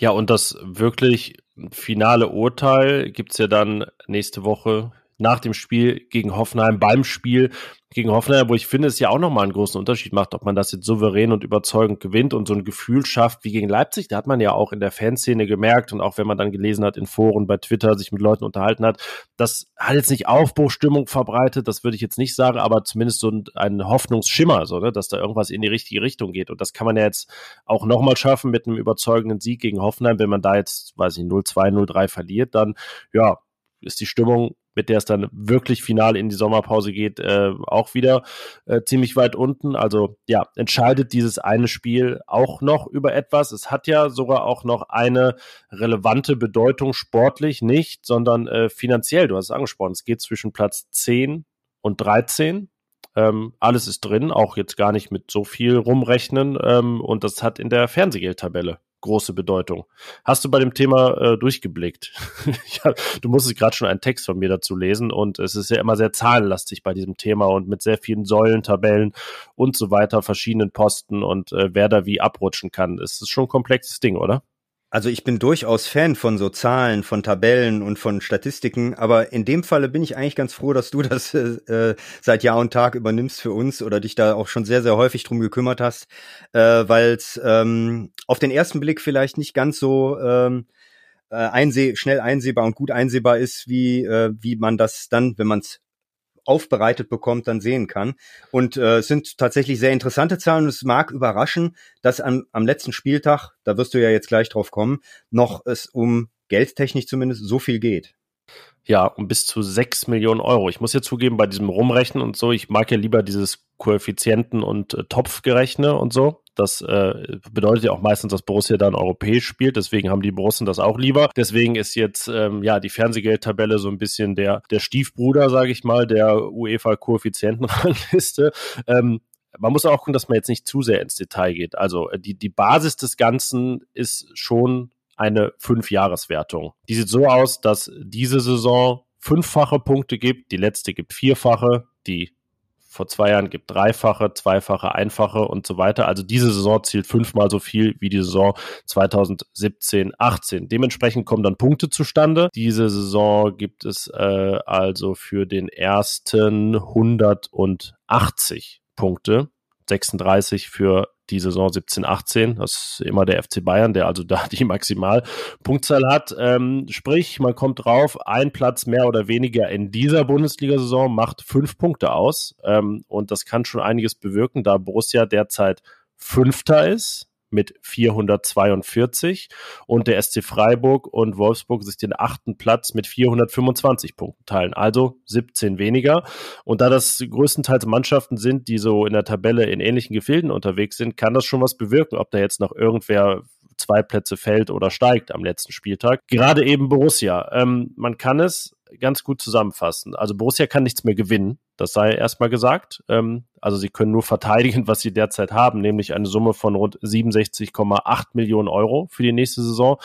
Ja, und das wirklich finale Urteil gibt's ja dann nächste Woche nach dem Spiel gegen Hoffenheim, beim Spiel gegen Hoffenheim, wo ich finde, es ja auch nochmal einen großen Unterschied macht, ob man das jetzt souverän und überzeugend gewinnt und so ein Gefühl schafft wie gegen Leipzig. Da hat man ja auch in der Fanszene gemerkt und auch wenn man dann gelesen hat in Foren, bei Twitter sich mit Leuten unterhalten hat, das hat jetzt nicht Aufbruchstimmung verbreitet, das würde ich jetzt nicht sagen, aber zumindest so ein, Hoffnungsschimmer, so, ne, dass da irgendwas in die richtige Richtung geht. Und das kann man ja jetzt auch nochmal schaffen mit einem überzeugenden Sieg gegen Hoffenheim. Wenn man da jetzt, weiß ich, 0-2, 0-3 verliert, dann, ja, ist die Stimmung mit der es dann wirklich final in die Sommerpause geht, äh, auch wieder äh, ziemlich weit unten. Also ja, entscheidet dieses eine Spiel auch noch über etwas. Es hat ja sogar auch noch eine relevante Bedeutung, sportlich nicht, sondern äh, finanziell. Du hast es angesprochen, es geht zwischen Platz 10 und 13. Ähm, alles ist drin, auch jetzt gar nicht mit so viel rumrechnen. Ähm, und das hat in der Fernsehgeldtabelle große Bedeutung. Hast du bei dem Thema äh, durchgeblickt? ja, du musstest gerade schon einen Text von mir dazu lesen und es ist ja immer sehr zahlenlastig bei diesem Thema und mit sehr vielen Säulen, Tabellen und so weiter, verschiedenen Posten und äh, wer da wie abrutschen kann. Es ist schon ein komplexes Ding, oder? Also ich bin durchaus Fan von so Zahlen, von Tabellen und von Statistiken, aber in dem Falle bin ich eigentlich ganz froh, dass du das äh, seit Jahr und Tag übernimmst für uns oder dich da auch schon sehr, sehr häufig drum gekümmert hast, äh, weil es ähm, auf den ersten Blick vielleicht nicht ganz so ähm, äh, einseh schnell einsehbar und gut einsehbar ist, wie, äh, wie man das dann, wenn man es aufbereitet bekommt, dann sehen kann. Und äh, es sind tatsächlich sehr interessante Zahlen es mag überraschen, dass am, am letzten Spieltag, da wirst du ja jetzt gleich drauf kommen, noch es um geldtechnisch zumindest so viel geht. Ja, um bis zu sechs Millionen Euro. Ich muss ja zugeben, bei diesem Rumrechnen und so, ich mag ja lieber dieses Koeffizienten- und äh, Topfgerechne und so. Das äh, bedeutet ja auch meistens, dass Borussia dann europäisch spielt. Deswegen haben die Borussen das auch lieber. Deswegen ist jetzt ähm, ja die Fernsehgeldtabelle so ein bisschen der, der Stiefbruder, sage ich mal, der UEFA-Koeffizientenrangliste. Ähm, man muss auch gucken, dass man jetzt nicht zu sehr ins Detail geht. Also äh, die, die Basis des Ganzen ist schon eine Fünfjahreswertung. Die sieht so aus, dass diese Saison fünffache Punkte gibt, die letzte gibt vierfache, die vor zwei Jahren gibt dreifache, zweifache, einfache und so weiter. Also diese Saison zielt fünfmal so viel wie die Saison 2017, 18. Dementsprechend kommen dann Punkte zustande. Diese Saison gibt es äh, also für den ersten 180 Punkte. 36 für die Saison 17, 18. Das ist immer der FC Bayern, der also da die Maximalpunktzahl hat. Ähm, sprich, man kommt drauf, ein Platz mehr oder weniger in dieser Bundesliga-Saison macht fünf Punkte aus. Ähm, und das kann schon einiges bewirken, da Borussia derzeit Fünfter ist mit 442 und der SC Freiburg und Wolfsburg sich den achten Platz mit 425 Punkten teilen, also 17 weniger. Und da das größtenteils Mannschaften sind, die so in der Tabelle in ähnlichen Gefilden unterwegs sind, kann das schon was bewirken, ob da jetzt noch irgendwer zwei Plätze fällt oder steigt am letzten Spieltag. Gerade eben Borussia. Ähm, man kann es ganz gut zusammenfassen. Also Borussia kann nichts mehr gewinnen, das sei erstmal gesagt. Ähm, also sie können nur verteidigen, was sie derzeit haben, nämlich eine Summe von rund 67,8 Millionen Euro für die nächste Saison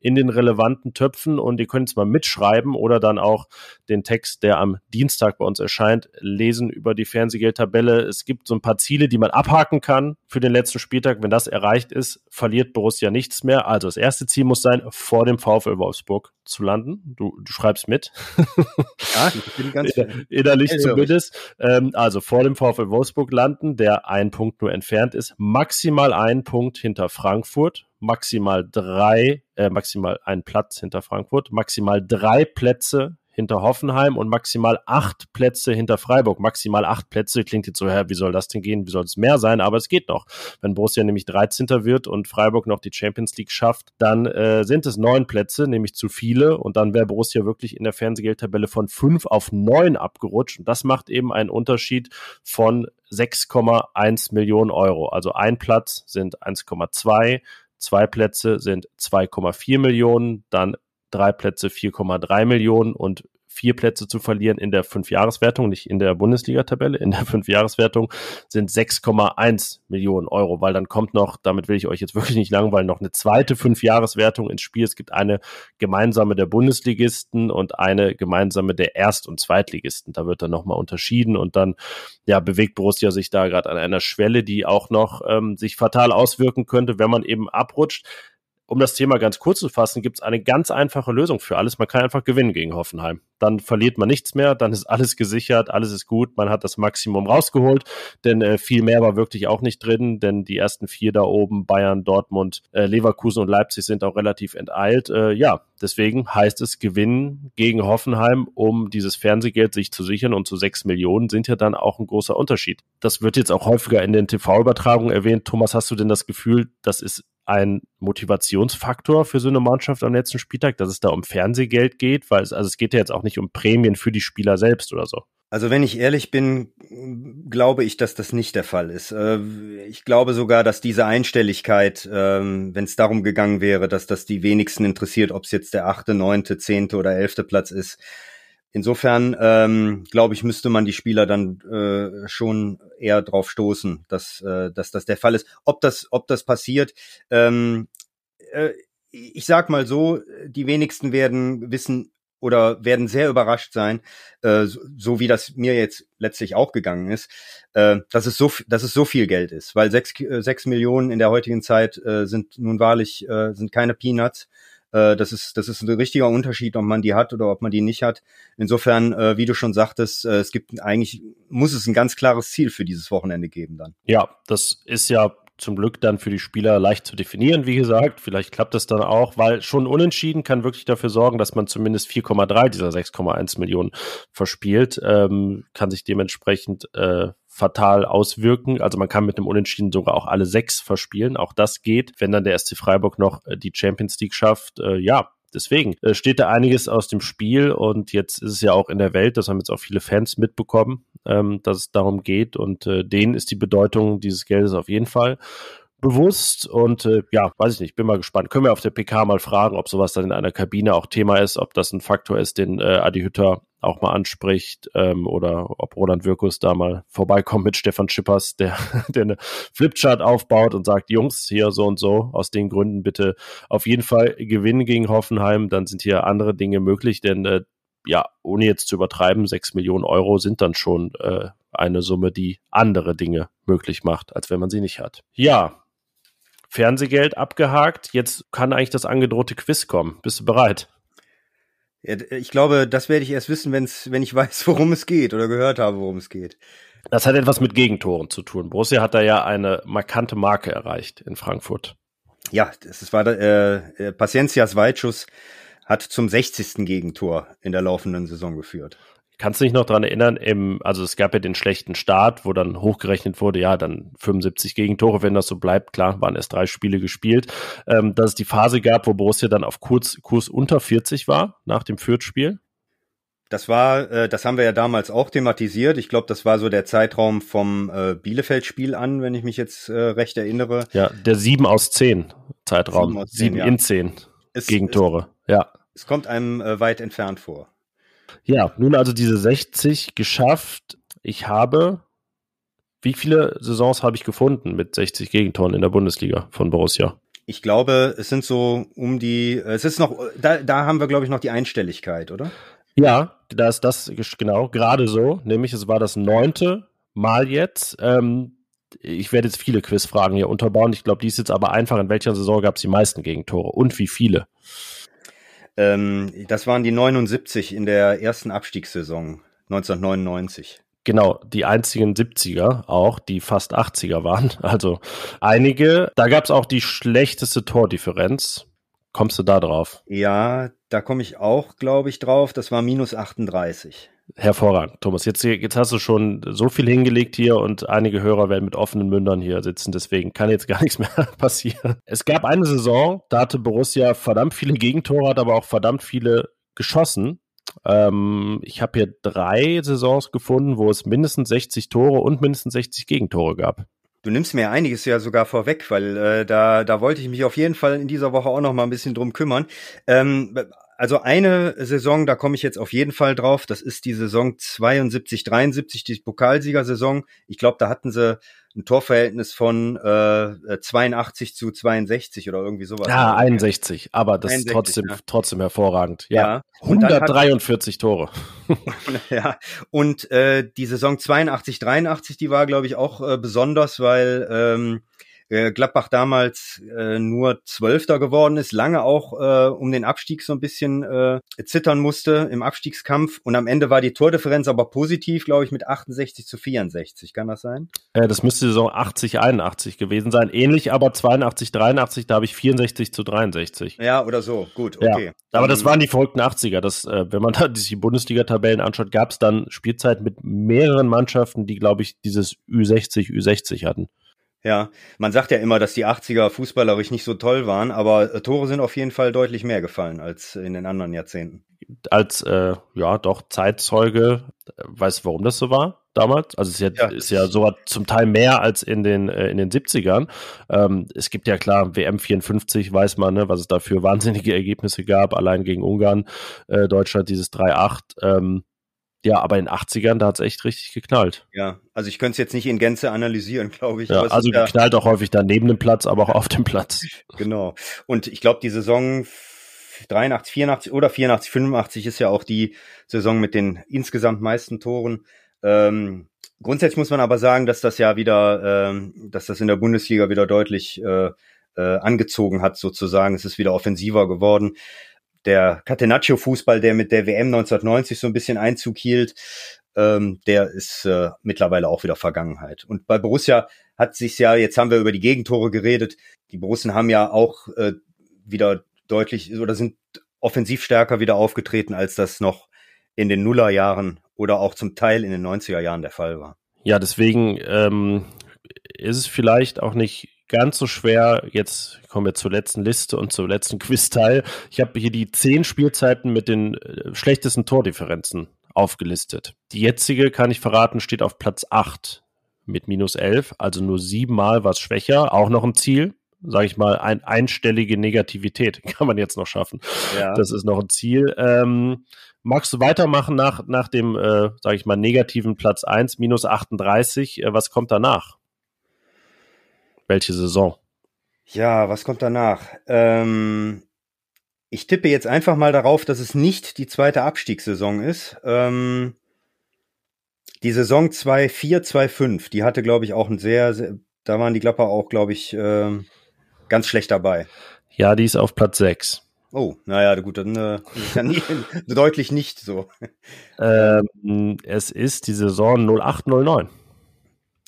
in den relevanten Töpfen. Und ihr könnt es mal mitschreiben oder dann auch den Text, der am Dienstag bei uns erscheint, lesen über die Fernsehgeldtabelle. Es gibt so ein paar Ziele, die man abhaken kann für den letzten Spieltag. Wenn das erreicht ist, verliert Borussia nichts mehr. Also das erste Ziel muss sein, vor dem VfL Wolfsburg zu landen. Du, du schreibst mit. Ja, ich bin ganz innerlich zumindest. Ähm, also vor dem VfL Wolfsburg landen, der ein Punkt nur entfernt ist, maximal ein Punkt hinter Frankfurt, maximal drei, äh, maximal ein Platz hinter Frankfurt, maximal drei Plätze hinter Hoffenheim und maximal acht Plätze hinter Freiburg. Maximal acht Plätze klingt jetzt so, hä, wie soll das denn gehen? Wie soll es mehr sein? Aber es geht noch. Wenn Borussia nämlich 13. wird und Freiburg noch die Champions League schafft, dann äh, sind es neun Plätze, nämlich zu viele. Und dann wäre Borussia wirklich in der Fernsehgeldtabelle von fünf auf neun abgerutscht. Und das macht eben einen Unterschied von 6,1 Millionen Euro. Also ein Platz sind 1,2 Zwei Plätze sind 2,4 Millionen, dann drei Plätze 4,3 Millionen und vier Plätze zu verlieren in der Fünfjahreswertung, nicht in der Bundesliga-Tabelle, in der Fünfjahreswertung sind 6,1 Millionen Euro, weil dann kommt noch, damit will ich euch jetzt wirklich nicht langweilen, noch eine zweite Fünfjahreswertung ins Spiel. Es gibt eine gemeinsame der Bundesligisten und eine gemeinsame der Erst- und Zweitligisten. Da wird dann nochmal unterschieden und dann ja, bewegt Borussia sich da gerade an einer Schwelle, die auch noch ähm, sich fatal auswirken könnte, wenn man eben abrutscht um das Thema ganz kurz zu fassen, gibt es eine ganz einfache Lösung für alles. Man kann einfach gewinnen gegen Hoffenheim. Dann verliert man nichts mehr, dann ist alles gesichert, alles ist gut, man hat das Maximum rausgeholt, denn äh, viel mehr war wirklich auch nicht drin, denn die ersten vier da oben, Bayern, Dortmund, äh, Leverkusen und Leipzig sind auch relativ enteilt. Äh, ja, deswegen heißt es gewinnen gegen Hoffenheim, um dieses Fernsehgeld sich zu sichern und zu sechs Millionen sind ja dann auch ein großer Unterschied. Das wird jetzt auch häufiger in den TV-Übertragungen erwähnt. Thomas, hast du denn das Gefühl, das ist ein Motivationsfaktor für so eine Mannschaft am letzten Spieltag, dass es da um Fernsehgeld geht? Weil es, also es geht ja jetzt auch nicht um Prämien für die Spieler selbst oder so. Also wenn ich ehrlich bin, glaube ich, dass das nicht der Fall ist. Äh, ich glaube sogar, dass diese Einstelligkeit, ähm, wenn es darum gegangen wäre, dass das die wenigsten interessiert, ob es jetzt der achte, neunte, zehnte oder elfte Platz ist, Insofern ähm, glaube ich, müsste man die Spieler dann äh, schon eher drauf stoßen, dass, äh, dass das der Fall ist. Ob das, ob das passiert, ähm, äh, ich sag mal so, die wenigsten werden wissen oder werden sehr überrascht sein, äh, so, so, wie das mir jetzt letztlich auch gegangen ist, äh, dass es so, dass es so viel Geld ist, weil sechs, äh, sechs Millionen in der heutigen Zeit äh, sind nun wahrlich äh, sind keine Peanuts. Äh, das ist das ist ein richtiger Unterschied, ob man die hat oder ob man die nicht hat. Insofern, äh, wie du schon sagtest, äh, es gibt eigentlich muss es ein ganz klares Ziel für dieses Wochenende geben dann. Ja, das ist ja zum Glück dann für die Spieler leicht zu definieren, wie gesagt. Vielleicht klappt das dann auch, weil schon unentschieden kann wirklich dafür sorgen, dass man zumindest 4,3 dieser 6,1 Millionen verspielt, ähm, kann sich dementsprechend äh, fatal auswirken. Also man kann mit einem Unentschieden sogar auch alle sechs verspielen. Auch das geht, wenn dann der SC Freiburg noch äh, die Champions League schafft. Äh, ja, deswegen äh, steht da einiges aus dem Spiel und jetzt ist es ja auch in der Welt, das haben jetzt auch viele Fans mitbekommen, ähm, dass es darum geht und äh, denen ist die Bedeutung dieses Geldes auf jeden Fall bewusst und äh, ja, weiß ich nicht, bin mal gespannt. Können wir auf der PK mal fragen, ob sowas dann in einer Kabine auch Thema ist, ob das ein Faktor ist, den äh, Adi Hütter auch mal anspricht ähm, oder ob Roland Wirkus da mal vorbeikommt mit Stefan Schippers, der, der eine Flipchart aufbaut und sagt, Jungs, hier so und so, aus den Gründen bitte auf jeden Fall gewinnen gegen Hoffenheim, dann sind hier andere Dinge möglich, denn äh, ja, ohne jetzt zu übertreiben, sechs Millionen Euro sind dann schon äh, eine Summe, die andere Dinge möglich macht, als wenn man sie nicht hat. Ja, Fernsehgeld abgehakt. Jetzt kann eigentlich das angedrohte Quiz kommen. Bist du bereit? Ja, ich glaube, das werde ich erst wissen, wenn's, wenn ich weiß, worum es geht oder gehört habe, worum es geht. Das hat etwas mit Gegentoren zu tun. Borussia hat da ja eine markante Marke erreicht in Frankfurt. Ja, das war äh, äh, Paciencias Weitschuss hat zum 60. Gegentor in der laufenden Saison geführt. Kannst du dich noch dran erinnern, im, also es gab ja den schlechten Start, wo dann hochgerechnet wurde, ja, dann 75 Gegentore, wenn das so bleibt, klar, waren erst drei Spiele gespielt, ähm, dass es die Phase gab, wo Borussia dann auf Kurs, Kurs unter 40 war, nach dem Fürth-Spiel? Das war, äh, das haben wir ja damals auch thematisiert. Ich glaube, das war so der Zeitraum vom äh, Bielefeld-Spiel an, wenn ich mich jetzt äh, recht erinnere. Ja, der 7 aus 10 Zeitraum. 7, aus 10, 7 ja. in 10 es, Gegentore, es, ja. Es kommt einem äh, weit entfernt vor. Ja, nun also diese 60 geschafft. Ich habe, wie viele Saisons habe ich gefunden mit 60 Gegentoren in der Bundesliga von Borussia? Ich glaube, es sind so um die, es ist noch, da, da haben wir, glaube ich, noch die Einstelligkeit, oder? Ja, da ist das genau gerade so. Nämlich, es war das neunte Mal jetzt. Ähm, ich werde jetzt viele Quizfragen hier unterbauen. Ich glaube, die ist jetzt aber einfach. In welcher Saison gab es die meisten Gegentore und wie viele? Ähm, das waren die 79 in der ersten Abstiegssaison 1999. Genau, die einzigen 70er auch, die fast 80er waren. Also einige. Da gab es auch die schlechteste Tordifferenz. Kommst du da drauf? Ja, da komme ich auch, glaube ich, drauf. Das war minus 38. Hervorragend, Thomas. Jetzt, jetzt hast du schon so viel hingelegt hier und einige Hörer werden mit offenen Mündern hier sitzen, deswegen kann jetzt gar nichts mehr passieren. Es gab eine Saison, da hatte Borussia verdammt viele Gegentore, hat aber auch verdammt viele geschossen. Ähm, ich habe hier drei Saisons gefunden, wo es mindestens 60 Tore und mindestens 60 Gegentore gab. Du nimmst mir einiges ja sogar vorweg, weil äh, da, da wollte ich mich auf jeden Fall in dieser Woche auch noch mal ein bisschen drum kümmern. Ähm, also eine Saison, da komme ich jetzt auf jeden Fall drauf. Das ist die Saison 72, 73, die Pokalsiegersaison. Ich glaube, da hatten sie ein Torverhältnis von äh, 82 zu 62 oder irgendwie sowas. Ja, 61, aber das 61, ist trotzdem, ja. trotzdem hervorragend. Ja, ja. 143 hat, Tore. ja, und äh, die Saison 82, 83, die war, glaube ich, auch äh, besonders, weil ähm, äh, Gladbach damals äh, nur Zwölfter geworden ist, lange auch äh, um den Abstieg so ein bisschen äh, zittern musste im Abstiegskampf und am Ende war die Tordifferenz aber positiv, glaube ich, mit 68 zu 64. Kann das sein? Äh, das müsste Saison 80, 81 gewesen sein. Ähnlich aber 82, 83, da habe ich 64 zu 63. Ja, oder so. Gut, okay. Ja. Aber das waren die verrückten 80er. Das, äh, wenn man da die Bundesliga-Tabellen anschaut, gab es dann Spielzeit mit mehreren Mannschaften, die, glaube ich, dieses Ü60, Ü60 hatten. Ja, man sagt ja immer, dass die 80er fußballerisch nicht so toll waren, aber äh, Tore sind auf jeden Fall deutlich mehr gefallen als in den anderen Jahrzehnten. Als, äh, ja, doch Zeitzeuge, weißt du, warum das so war damals? Also es ist ja, ja. ist ja so zum Teil mehr als in den, äh, in den 70ern. Ähm, es gibt ja klar, WM 54 weiß man, ne, was es da für wahnsinnige Ergebnisse gab, allein gegen Ungarn, äh, Deutschland dieses 3-8. Ähm, Ja, aber in den 80ern, da hat's echt richtig geknallt. Ja, also ich könnte es jetzt nicht in Gänze analysieren, glaube ich. Ja, also ja, geknallt auch häufig dann neben dem Platz, aber auch auf dem Platz. Genau. Und ich glaube, die Saison 83, 84 oder 84, 85 ist ja auch die Saison mit den insgesamt meisten Toren. Ähm, grundsätzlich muss man aber sagen, dass das ja wieder, ähm, dass das in der Bundesliga wieder deutlich äh, äh, angezogen hat, sozusagen. Es ist wieder offensiver geworden der Catenaccio-Fußball, der mit der WM 1990 so ein bisschen Einzug hielt, ähm, der ist äh, mittlerweile auch wieder Vergangenheit. Und bei Borussia hat sich ja, jetzt haben wir über die Gegentore geredet, die Borussen haben ja auch äh, wieder deutlich oder sind offensiv stärker wieder aufgetreten, als das noch in den Nullerjahren oder auch zum Teil in den 90er Jahren der Fall war. Ja, deswegen ähm, ist es vielleicht auch nicht ganz so schwer. Jetzt kommen wir zur letzten Liste und zum letzten Quizteil. Ich habe hier die zehn Spielzeiten mit den äh, schlechtesten Tordifferenzen aufgelistet. Die jetzige, kann ich verraten, steht auf Platz 8 mit minus 11, also nur siebenmal was schwächer, auch noch ein Ziel. Sage ich mal, ein einstellige Negativität kann man jetzt noch schaffen. Ja. Das ist noch ein Ziel. Ähm, magst du weitermachen nach, nach dem, äh, sage ich mal, negativen Platz 1, minus 38? Äh, was kommt danach? Welche Saison? Ja, was kommt danach? Ähm, ich tippe jetzt einfach mal darauf, dass es nicht die zweite Abstiegssaison ist. Ähm, die Saison 2-4, 2-5, die hatte, glaube ich, auch ein sehr, sehr, da waren die Klapper auch, glaube ich, äh, ganz schlecht dabei. Ja, die ist auf Platz 6. Oh, naja, gut, dann äh, deutlich nicht so. Ähm, es ist die Saison 0809.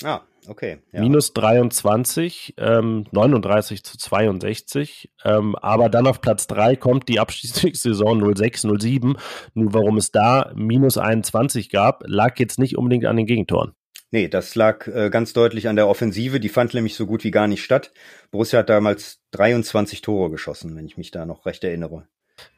Ah, okay. Ja. Minus 23, ähm, 39 zu 62. Ähm, aber dann auf Platz 3 kommt die Abstiegssaison 06, 07. Nur warum es da minus 21 gab, lag jetzt nicht unbedingt an den Gegentoren. Nee, das lag äh, ganz deutlich an der Offensive. Die fand nämlich so gut wie gar nicht statt. Borussia hat damals 23 Tore geschossen, wenn ich mich da noch recht erinnere.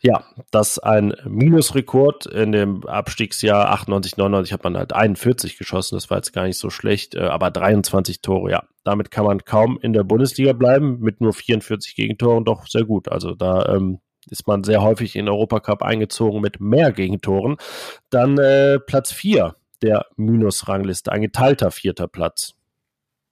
Ja, das ist ein Minusrekord. In dem Abstiegsjahr 98, 99 hat man halt 41 geschossen. Das war jetzt gar nicht so schlecht, äh, aber 23 Tore, ja. Damit kann man kaum in der Bundesliga bleiben, mit nur 44 Gegentoren doch sehr gut. Also da ähm, ist man sehr häufig in Europacup eingezogen mit mehr Gegentoren. Dann äh, Platz 4 der Minusrangliste, ein geteilter vierter Platz.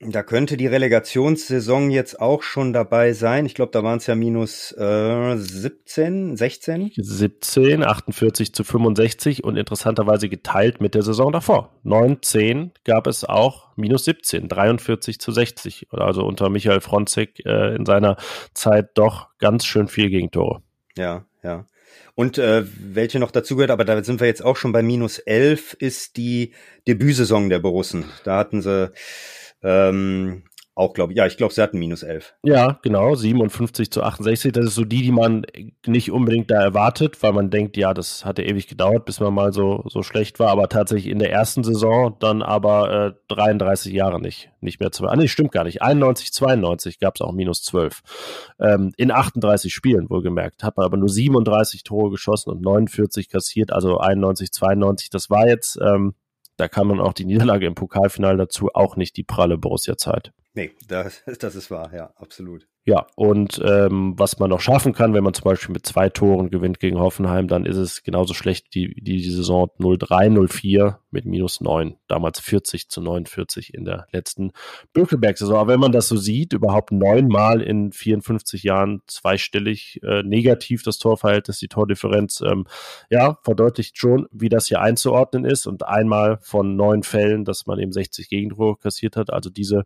Da könnte die Relegationssaison jetzt auch schon dabei sein. Ich glaube, da waren es ja minus äh, 17, 16. 17, 48 zu 65 und interessanterweise geteilt mit der Saison davor. 19 gab es auch minus 17, 43 zu 60. Also unter Michael Fronzek äh, in seiner Zeit doch ganz schön viel Gegentore. Ja, ja. Und äh, welche noch dazu gehört, aber da sind wir jetzt auch schon bei minus 11, ist die Debütsaison der Borussen. Da hatten sie ähm, auch, glaube ich, ja, ich glaube, sie hatten minus 11. Ja, genau, 57 zu 68. Das ist so die, die man nicht unbedingt da erwartet, weil man denkt, ja, das hatte ewig gedauert, bis man mal so, so schlecht war. Aber tatsächlich in der ersten Saison dann aber äh, 33 Jahre nicht, nicht mehr zwei. Ah, nee, stimmt gar nicht. 91, 92 gab es auch minus 12. Ähm, in 38 Spielen, wohlgemerkt. Hat man aber nur 37 Tore geschossen und 49 kassiert, also 91, 92. Das war jetzt. Ähm, da kann man auch die Niederlage im Pokalfinale dazu auch nicht die pralle Borussia-Zeit. Nee, das, das ist wahr, ja, absolut. Ja, und ähm, was man noch schaffen kann, wenn man zum Beispiel mit zwei Toren gewinnt gegen Hoffenheim, dann ist es genauso schlecht wie die, die Saison 03, 04 mit minus 9. Damals 40 zu 49 in der letzten Bökelberg-Saison. Aber wenn man das so sieht, überhaupt neunmal in 54 Jahren zweistellig äh, negativ das Torverhältnis, die Tordifferenz, ähm, ja, verdeutlicht schon, wie das hier einzuordnen ist. Und einmal von neun Fällen, dass man eben 60 Gegentore kassiert hat. Also diese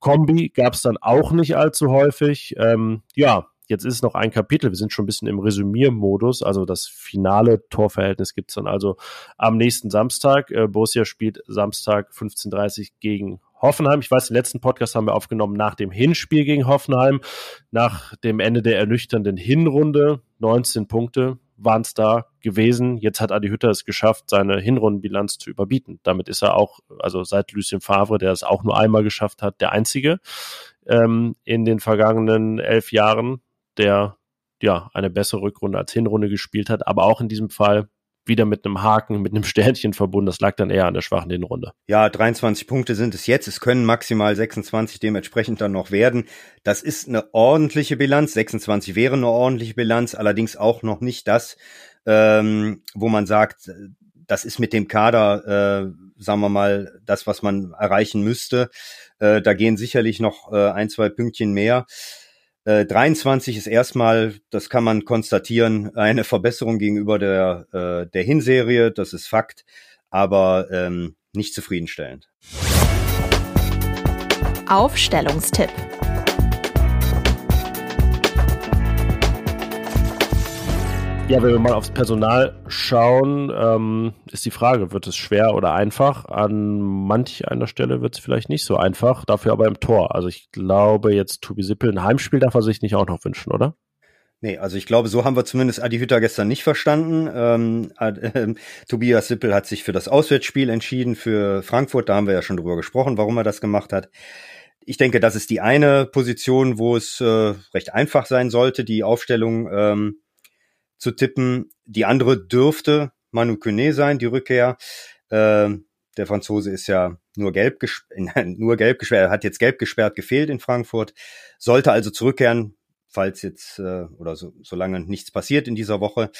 Kombi gab es dann auch nicht allzu häufig. Ähm, ja, jetzt ist noch ein Kapitel. Wir sind schon ein bisschen im Resümiermodus. Also das finale Torverhältnis gibt es dann also am nächsten Samstag. Äh, Borussia spielt Samstag 15.30 gegen Hoffenheim. Ich weiß, den letzten Podcast haben wir aufgenommen nach dem Hinspiel gegen Hoffenheim, nach dem Ende der ernüchternden Hinrunde. 19 Punkte waren es da gewesen. Jetzt hat Adi Hütter es geschafft, seine Hinrundenbilanz zu überbieten. Damit ist er auch, also seit Lucien Favre, der es auch nur einmal geschafft hat, der einzige ähm, in den vergangenen elf Jahren, der ja eine bessere Rückrunde als Hinrunde gespielt hat. Aber auch in diesem Fall wieder mit einem Haken, mit einem Sternchen verbunden. Das lag dann eher an der schwachen Hinrunde. Ja, 23 Punkte sind es jetzt. Es können maximal 26 dementsprechend dann noch werden. Das ist eine ordentliche Bilanz. 26 wäre eine ordentliche Bilanz, allerdings auch noch nicht das, ähm, wo man sagt, das ist mit dem Kader, äh, sagen wir mal, das, was man erreichen müsste. Äh, da gehen sicherlich noch äh, ein, zwei Pünktchen mehr. Äh, 23 ist erstmal, das kann man konstatieren, eine Verbesserung gegenüber der, äh, der Hinserie, das ist Fakt, aber ähm, nicht zufriedenstellend. Aufstellungstipp. Ja, wenn wir mal aufs Personal schauen, ähm, ist die Frage, wird es schwer oder einfach? An manch einer Stelle wird es vielleicht nicht so einfach, dafür aber im Tor. Also ich glaube jetzt Tobi Sippel, ein Heimspiel darf er sich nicht auch noch wünschen, oder? Nee, also ich glaube, so haben wir zumindest Adi Hütter gestern nicht verstanden. Ähm, äh, Tobias Sippel hat sich für das Auswärtsspiel entschieden, für Frankfurt, da haben wir ja schon drüber gesprochen, warum er das gemacht hat. Ich denke, das ist die eine Position, wo es äh, recht einfach sein sollte, die Aufstellung ähm, zu tippen. Die andere dürfte Manu Kone sein, die Rückkehr. Äh, der Franzose ist ja nur gelb, nur gelb gesperrt, hat jetzt gelb gesperrt gefehlt in Frankfurt, sollte also zurückkehren, falls jetzt äh, oder so, solange nichts passiert in dieser Woche.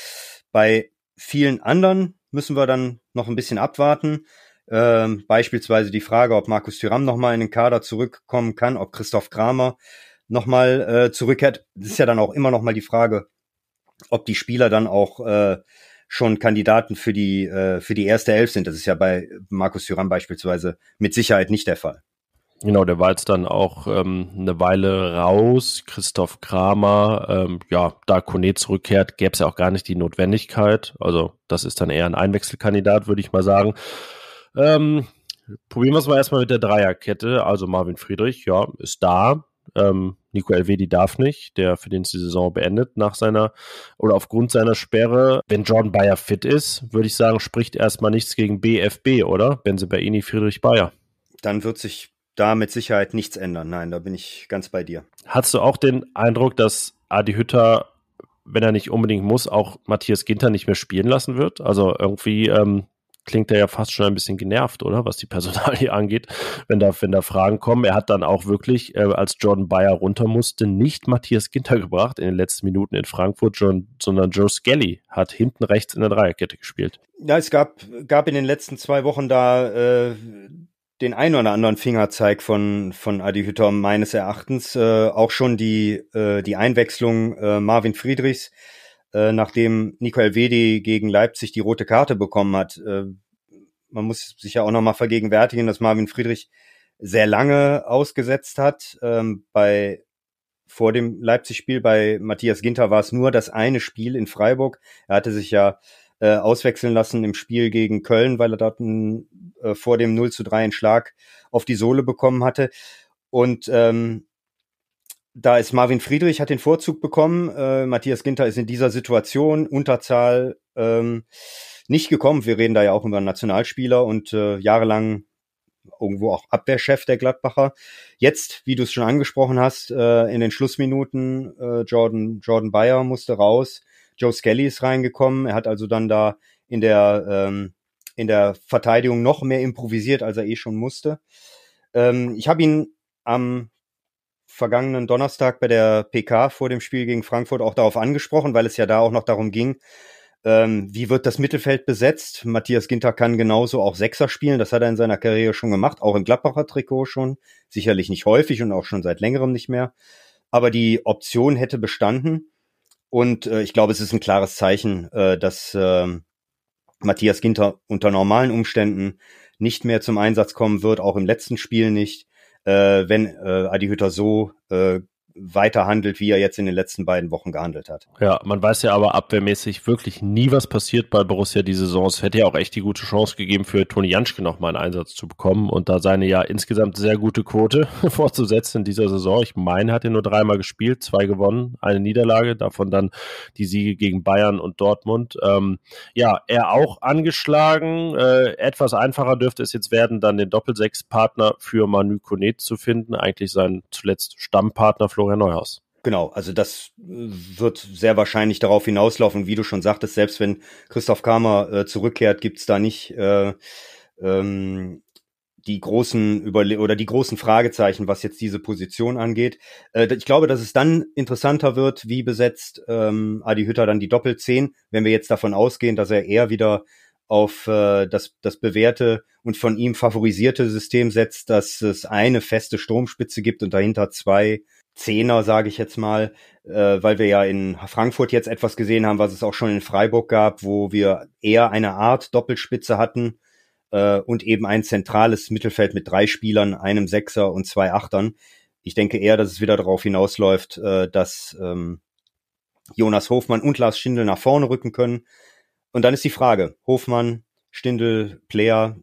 Bei vielen anderen müssen wir dann noch ein bisschen abwarten. Ähm, beispielsweise die Frage, ob Markus Thüram nochmal in den Kader zurückkommen kann, ob Christoph Kramer nochmal äh, zurückkehrt. Das ist ja dann auch immer nochmal die Frage, ob die Spieler dann auch äh, schon Kandidaten für die äh, für die erste Elf sind. Das ist ja bei Markus Thuram beispielsweise mit Sicherheit nicht der Fall. Genau, der war jetzt dann auch ähm, eine Weile raus. Christoph Kramer, ähm, ja, da Kone zurückkehrt, gäbe es ja auch gar nicht die Notwendigkeit. Also das ist dann eher ein Einwechselkandidat, würde ich mal sagen. Ähm, probieren wir es mal erstmal mit der Dreierkette. Also Marvin Friedrich, ja, ist da. Ähm, Nico Elvedi darf nicht, der für den die Saison beendet nach seiner oder aufgrund seiner Sperre. Wenn Jordan Bayer fit ist, würde ich sagen, spricht erstmal nichts gegen BFB, oder? Benzebaini Friedrich Bayer. Dann wird sich da mit Sicherheit nichts ändern. Nein, da bin ich ganz bei dir. Hast du auch den Eindruck, dass Adi Hütter, wenn er nicht unbedingt muss, auch Matthias Ginter nicht mehr spielen lassen wird? Also irgendwie ähm, klingt er ja fast schon ein bisschen genervt, oder? Was die Personalie angeht, wenn da, wenn da Fragen kommen. Er hat dann auch wirklich, äh, als Jordan Bayer runter musste, nicht Matthias Ginter gebracht in den letzten Minuten in Frankfurt, John, sondern Joe Skelly hat hinten rechts in der Dreierkette gespielt. Ja, es gab, gab in den letzten zwei Wochen da äh, den einen oder anderen Fingerzeig von, von Adi Hütter meines Erachtens. Äh, auch schon die, äh, die Einwechslung äh, Marvin Friedrichs, äh, nachdem Nico Elvedi gegen Leipzig die rote Karte bekommen hat. Äh, man muss sich ja auch nochmal vergegenwärtigen, dass Marvin Friedrich sehr lange ausgesetzt hat. Ähm, bei vor dem Leipzig-Spiel bei Matthias Ginter war es nur das eine Spiel in Freiburg. Er hatte sich ja äh, auswechseln lassen im Spiel gegen Köln, weil er dort ein, äh, vor dem 0 zu 3 einen Schlag auf die Sohle bekommen hatte. Und ähm, da ist Marvin Friedrich hat den Vorzug bekommen. Äh, Matthias Ginter ist in dieser Situation Unterzahl ähm, nicht gekommen. Wir reden da ja auch über einen Nationalspieler und äh, jahrelang irgendwo auch Abwehrchef der Gladbacher. Jetzt, wie du es schon angesprochen hast, äh, in den Schlussminuten äh, Jordan Jordan Bayer musste raus. Joe Skelly ist reingekommen. Er hat also dann da in der ähm, in der Verteidigung noch mehr improvisiert, als er eh schon musste. Ähm, ich habe ihn am vergangenen Donnerstag bei der PK vor dem Spiel gegen Frankfurt auch darauf angesprochen, weil es ja da auch noch darum ging, ähm, wie wird das Mittelfeld besetzt? Matthias Ginter kann genauso auch Sechser spielen. Das hat er in seiner Karriere schon gemacht, auch im Gladbacher Trikot schon. Sicherlich nicht häufig und auch schon seit längerem nicht mehr. Aber die Option hätte bestanden. Und äh, ich glaube, es ist ein klares Zeichen, äh, dass äh, Matthias Ginter unter normalen Umständen nicht mehr zum Einsatz kommen wird, auch im letzten Spiel nicht äh, wenn äh, Adi Hütter so äh, weiter handelt, wie er jetzt in den letzten beiden Wochen gehandelt hat. Ja, man weiß ja aber abwehrmäßig wirklich nie, was passiert bei Borussia diese Saison. Es hätte ja auch echt die gute Chance gegeben, für Toni Janschke noch mal einen Einsatz zu bekommen und da seine ja insgesamt sehr gute Quote fortzusetzen in dieser Saison. Ich meine, hat er nur dreimal gespielt, zwei gewonnen, eine Niederlage, davon dann die Siege gegen Bayern und Dortmund. Ähm, ja, er auch angeschlagen. Äh, etwas einfacher dürfte es jetzt werden, dann den Doppelsechs-Partner für Manu Konet zu finden. Eigentlich sein zuletzt Stammpartner Florian Neuhaus. Genau, also das äh, wird sehr wahrscheinlich darauf hinauslaufen, wie du schon sagtest, selbst wenn Christoph Kramer äh, zurückkehrt, gibt's da nicht äh, ähm, die großen Überle oder die großen Fragezeichen, was jetzt diese Position angeht. Äh, ich glaube, dass es dann interessanter wird, wie besetzt ähm, Adi Hütter dann die Doppel-10, wenn wir jetzt davon ausgehen, dass er eher wieder auf äh, das, das bewährte und von ihm favorisierte System setzt, dass es eine feste Stromspitze gibt und dahinter zwei Zehner, sage ich jetzt mal, äh, weil wir ja in Frankfurt jetzt etwas gesehen haben, was es auch schon in Freiburg gab, wo wir eher eine Art Doppelspitze hatten äh, und eben ein zentrales Mittelfeld mit drei Spielern, einem Sechser und zwei Achtern. Ich denke eher, dass es wieder darauf hinausläuft, äh, dass ähm, Jonas Hofmann und Lars Schindel nach vorne rücken können. Und dann ist die Frage, Hofmann, Stindel, Player,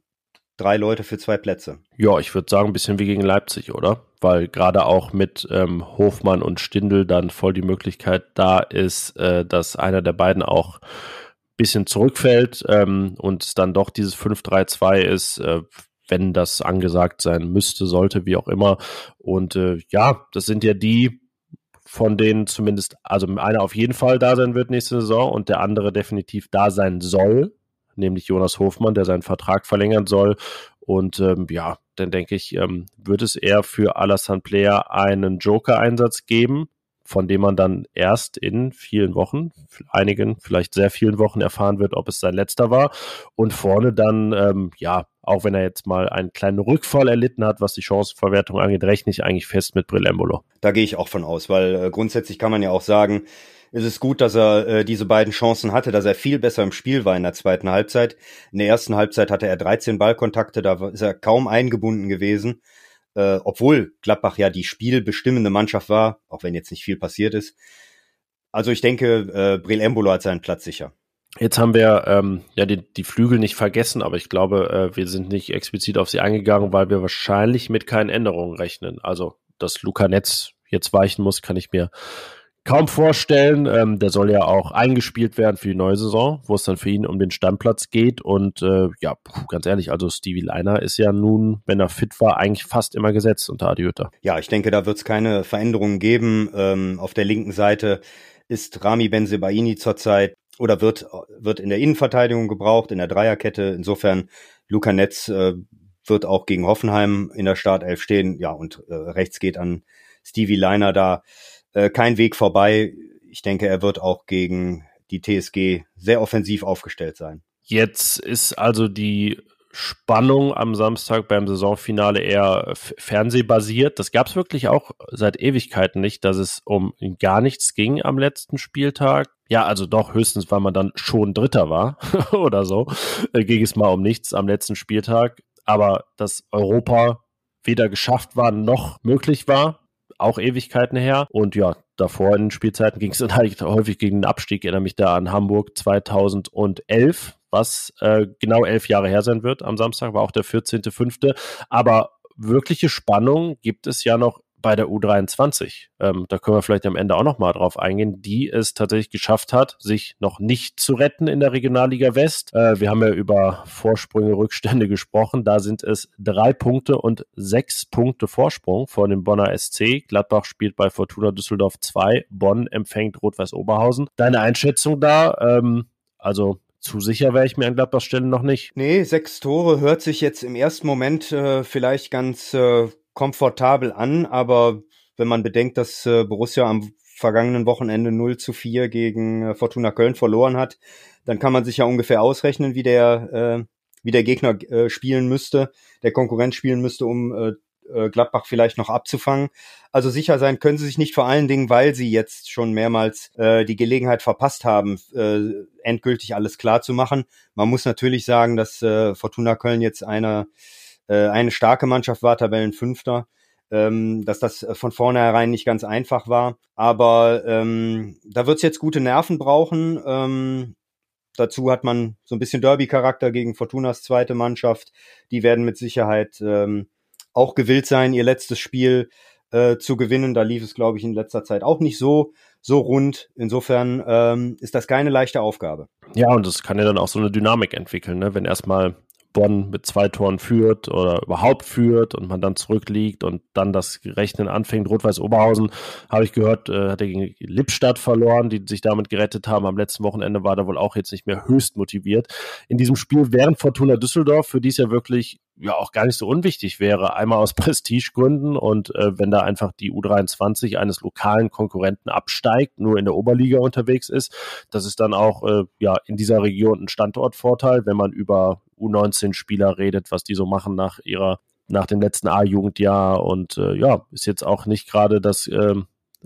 drei Leute für zwei Plätze. Ja, ich würde sagen, ein bisschen wie gegen Leipzig, oder? Weil gerade auch mit ähm, Hofmann und Stindel dann voll die Möglichkeit da ist, äh, dass einer der beiden auch ein bisschen zurückfällt ähm, und dann doch dieses 5-3-2 ist, äh, wenn das angesagt sein müsste, sollte, wie auch immer. Und äh, ja, das sind ja die, von denen zumindest, also einer auf jeden Fall da sein wird nächste Saison und der andere definitiv da sein soll, nämlich Jonas Hofmann, der seinen Vertrag verlängern soll. Und ähm, ja, dann denke ich, ähm, wird es eher für Alassane Player einen Joker-Einsatz geben, von dem man dann erst in vielen Wochen, einigen, vielleicht sehr vielen Wochen erfahren wird, ob es sein letzter war. Und vorne dann, ähm, ja, auch wenn er jetzt mal einen kleinen Rückfall erlitten hat, was die Chancenverwertung angeht, rechne ich eigentlich fest mit Brillembolo. Da gehe ich auch von aus, weil äh, grundsätzlich kann man ja auch sagen, es ist gut, dass er äh, diese beiden Chancen hatte, dass er viel besser im Spiel war in der zweiten Halbzeit. In der ersten Halbzeit hatte er 13 Ballkontakte, da ist er kaum eingebunden gewesen, äh, obwohl Gladbach ja die spielbestimmende Mannschaft war, auch wenn jetzt nicht viel passiert ist. Also ich denke, äh, Breel Embolo hat seinen Platz sicher. Jetzt haben wir ähm, ja die, die Flügel nicht vergessen, aber ich glaube, äh, wir sind nicht explizit auf sie eingegangen, weil wir wahrscheinlich mit keinen Änderungen rechnen. Also, dass Luca Netz jetzt weichen muss, kann ich mir kaum vorstellen. Ähm, der soll ja auch eingespielt werden für die neue Saison, wo es dann für ihn um den Stammplatz geht. Und äh, ja, ganz ehrlich, also Stevie Leiner ist ja nun, wenn er fit war, eigentlich fast immer gesetzt unter Adi Hütter. Ja, ich denke, da wird es keine Veränderungen geben. Ähm, auf der linken Seite ist Rami Benzebaini zurzeit oder wird, wird in der Innenverteidigung gebraucht, in der Dreierkette. Insofern Luca Netz äh, wird auch gegen Hoffenheim in der Startelf stehen. Ja, und äh, rechts geht an Stevie Leiner da äh, kein Weg vorbei. Ich denke, er wird auch gegen die TSG sehr offensiv aufgestellt sein. Jetzt ist also die Spannung am Samstag beim Saisonfinale eher fernsehbasiert. Das gab es wirklich auch seit Ewigkeiten nicht, dass es um gar nichts ging am letzten Spieltag. Ja, also doch höchstens, weil man dann schon Dritter war oder so, äh, ging es mal um nichts am letzten Spieltag. Aber dass Europa weder geschafft war noch möglich war, auch Ewigkeiten her. Und ja, davor in Spielzeiten ging es dann halt häufig gegen den Abstieg. Ich erinnere mich da an Hamburg 2011, was äh, genau elf Jahre her sein wird. Am Samstag war auch der 14.05. Aber wirkliche Spannung gibt es ja noch bei der U23. Ähm, da können wir vielleicht am Ende auch noch mal drauf eingehen, die es tatsächlich geschafft hat, sich noch nicht zu retten in der Regionalliga West. Äh, wir haben ja über Vorsprünge, Rückstände gesprochen. Da sind es drei Punkte und sechs Punkte Vorsprung vor dem Bonner SC. Gladbach spielt bei Fortuna Düsseldorf 2. Bonn empfängt Rot-Weiß Oberhausen. Deine Einschätzung da? Ähm, also zu sicher wäre ich mir an Gladbachs Stelle noch nicht. Nee, sechs Tore hört sich jetzt im ersten Moment äh, vielleicht ganz äh, komfortabel an, aber wenn man bedenkt, dass äh, Borussia am vergangenen Wochenende 0 zu 4 gegen äh, Fortuna Köln verloren hat, dann kann man sich ja ungefähr ausrechnen, wie der, äh, wie der Gegner äh, spielen müsste, der Konkurrent spielen müsste, um äh, äh, Gladbach vielleicht noch abzufangen. Also sicher sein können sie sich nicht vor allen Dingen, weil sie jetzt schon mehrmals äh, die Gelegenheit verpasst haben, äh, endgültig alles klar zu machen. Man muss natürlich sagen, dass äh, Fortuna Köln jetzt einer äh, eine starke Mannschaft war, Tabellenfünfter, ähm, dass das von vornherein nicht ganz einfach war. Aber ähm, da wird es jetzt gute Nerven brauchen. Ähm, dazu hat man so ein bisschen Derby-Charakter gegen Fortunas zweite Mannschaft. Die werden mit Sicherheit ähm, auch gewillt sein, ihr letztes Spiel äh, zu gewinnen. Da lief es, glaube ich, in letzter Zeit auch nicht so so rund. Insofern ähm, ist das keine leichte Aufgabe. Ja, und das kann ja dann auch so eine Dynamik entwickeln, ne? wenn erstmal Bonn mit zwei Toren führt oder überhaupt führt und man dann zurückliegt und dann das Rechnen anfängt. Rot-Weiß Oberhausen, habe ich gehört, äh, hat er gegen Lippstadt verloren, die sich damit gerettet haben. Am letzten Wochenende war da wohl auch jetzt nicht mehr höchst motiviert. In diesem Spiel während Fortuna Düsseldorf, für die es ja wirklich ja auch gar nicht so unwichtig wäre. Einmal aus Prestigegründen und äh, wenn da einfach die U23 eines lokalen Konkurrenten absteigt, nur in der Oberliga unterwegs ist, das ist dann auch äh, ja in dieser Region ein Standortvorteil, wenn man über U19-Spieler redet, was die so machen nach ihrer nach dem letzten A-Jugendjahr und äh, ja, ist jetzt auch nicht gerade das äh,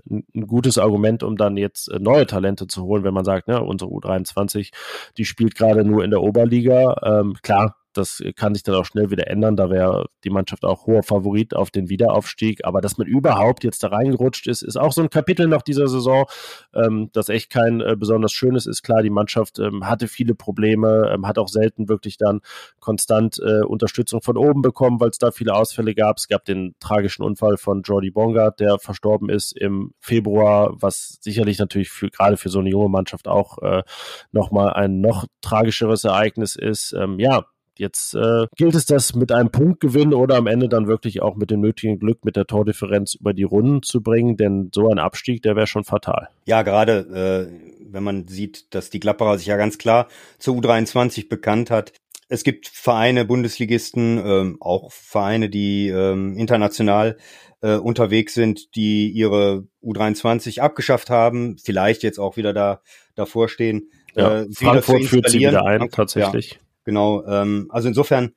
ein gutes Argument, um dann jetzt äh, neue Talente zu holen, wenn man sagt, ne, unsere U23, die spielt gerade nur in der Oberliga. Ähm, klar, das kann sich dann auch schnell wieder ändern. Da wäre die Mannschaft auch hoher Favorit auf den Wiederaufstieg. Aber dass man überhaupt jetzt da reingerutscht ist, ist auch so ein Kapitel nach dieser Saison, ähm, das echt kein äh, besonders schönes ist. Klar, die Mannschaft ähm, hatte viele Probleme, ähm, hat auch selten wirklich dann konstant äh, Unterstützung von oben bekommen, weil es da viele Ausfälle gab. Es gab den tragischen Unfall von Jordi Bongard, der verstorben ist im Februar, was sicherlich natürlich für gerade für so eine junge Mannschaft auch äh, nochmal ein noch tragischeres Ereignis ist. Ähm, ja, Jetzt äh, gilt es, das mit einem Punktgewinn oder am Ende dann wirklich auch mit dem nötigen Glück mit der Tordifferenz über die Runden zu bringen, denn so ein Abstieg, der wäre schon fatal. Ja, gerade äh, wenn man sieht, dass die Klapperer sich ja ganz klar zur U23 bekannt hat. Es gibt Vereine, Bundesligisten, ähm, auch Vereine, die ähm, international äh, unterwegs sind, die ihre U23 abgeschafft haben, vielleicht jetzt auch wieder da davor stehen. Ja, äh, Frankfurt führt sie wieder ein, tatsächlich. Ja. Genau, ähm, also insofern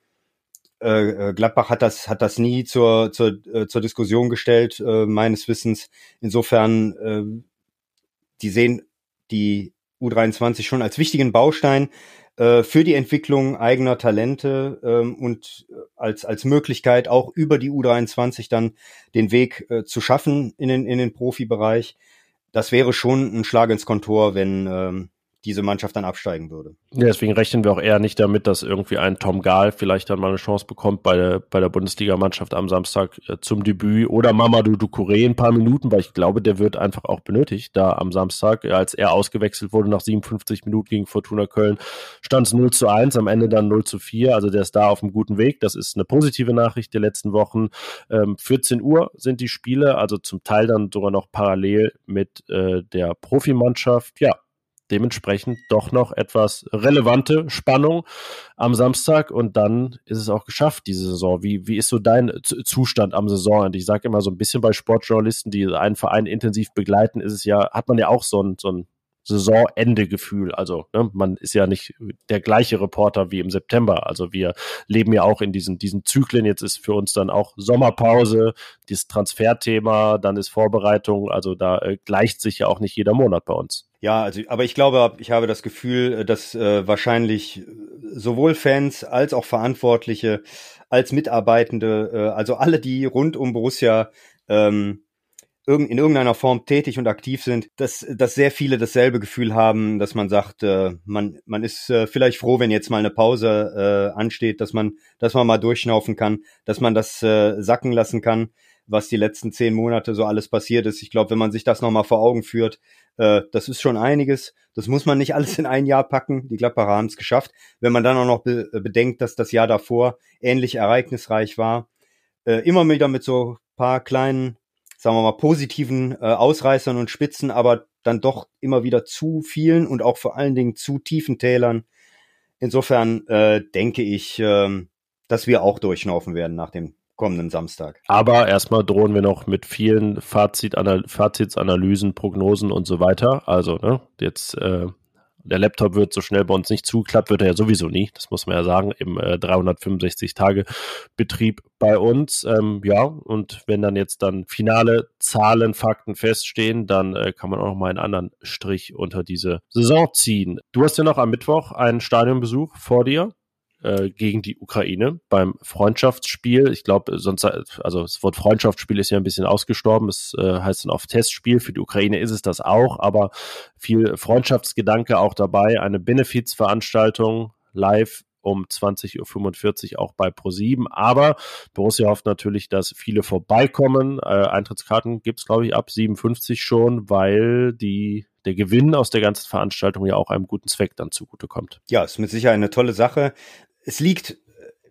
äh, äh, Gladbach hat das hat das nie zur zur, äh, zur Diskussion gestellt äh, meines Wissens. Insofern äh, die sehen die U23 schon als wichtigen Baustein äh, für die Entwicklung eigener Talente ähm, und als als Möglichkeit auch über die U23 dann den Weg äh, zu schaffen in den in den Profibereich. Das wäre schon ein Schlag ins Kontor, wenn ähm, diese Mannschaft dann absteigen würde. Ja, deswegen rechnen wir auch eher nicht damit, dass irgendwie ein Tom Gahl vielleicht dann mal eine Chance bekommt bei der, bei der Bundesligamannschaft am Samstag äh, zum Debüt oder Mamadou Ducouré ein paar Minuten, weil ich glaube, der wird einfach auch benötigt da am Samstag. Als er ausgewechselt wurde nach 57 Minuten gegen Fortuna Köln, stand es 0 zu 1, am Ende dann 0 zu 4. Also der ist da auf einem guten Weg. Das ist eine positive Nachricht der letzten Wochen. Ähm, 14 Uhr sind die Spiele, also zum Teil dann sogar noch parallel mit äh, der Profimannschaft. Ja, dementsprechend doch noch etwas relevante Spannung am Samstag und dann ist es auch geschafft, diese Saison. Wie, wie ist so dein Zustand am Saisonende? Ich sage immer so ein bisschen bei Sportjournalisten, die einen Verein intensiv begleiten, ist es ja, hat man ja auch so ein, so ein Saisonende-Gefühl. Also ne, man ist ja nicht der gleiche Reporter wie im September. Also wir leben ja auch in diesen, diesen Zyklen. Jetzt ist für uns dann auch Sommerpause, dieses Transferthema, dann ist Vorbereitung. Also da äh, gleicht sich ja auch nicht jeder Monat bei uns. Ja, also, aber ich glaube, ich habe das Gefühl, dass äh, wahrscheinlich sowohl Fans als auch Verantwortliche, als Mitarbeitende, äh, also alle, die rund um Borussia ähm, in irgendeiner Form tätig und aktiv sind, dass, dass sehr viele dasselbe Gefühl haben, dass man sagt, äh, man, man ist äh, vielleicht froh, wenn jetzt mal eine Pause äh, ansteht, dass man, dass man mal durchschnaufen kann, dass man das äh, sacken lassen kann, was die letzten zehn Monate so alles passiert ist. Ich glaube, wenn man sich das nochmal vor Augen führt, äh, das ist schon einiges. Das muss man nicht alles in ein Jahr packen. Die Klapperer haben es geschafft. Wenn man dann auch noch be bedenkt, dass das Jahr davor ähnlich ereignisreich war, äh, immer wieder mit so paar kleinen sagen wir mal, positiven äh, Ausreißern und Spitzen, aber dann doch immer wieder zu vielen und auch vor allen Dingen zu tiefen Tälern. Insofern äh, denke ich, äh, dass wir auch durchschnaufen werden nach dem kommenden Samstag. Aber erstmal drohen wir noch mit vielen Fazit Fazitsanalysen, Prognosen und so weiter. Also, ne, jetzt äh, der Laptop wird so schnell bei uns nicht zuklappt, wird er ja sowieso nie. Das muss man ja sagen, im äh, 365-Tage-Betrieb bei uns. Ähm, ja, und wenn dann jetzt dann finale Zahlen, Fakten feststehen, dann äh, kann man auch mal einen anderen Strich unter diese Saison ziehen. Du hast ja noch am Mittwoch einen Stadionbesuch vor dir. Äh, gegen die Ukraine beim Freundschaftsspiel. Ich glaube, sonst, also das Wort Freundschaftsspiel ist ja ein bisschen ausgestorben. Es äh, heißt dann oft Testspiel. Für die Ukraine ist es das auch, aber viel Freundschaftsgedanke auch dabei. Eine Benefizveranstaltung live um 20.45 Uhr auch bei Pro7. Aber Borussia hofft natürlich, dass viele vorbeikommen. Äh, Eintrittskarten gibt es, glaube ich, ab 57 schon, weil die der Gewinn aus der ganzen Veranstaltung ja auch einem guten Zweck dann zugutekommt. Ja, ist mit Sicherheit eine tolle Sache es liegt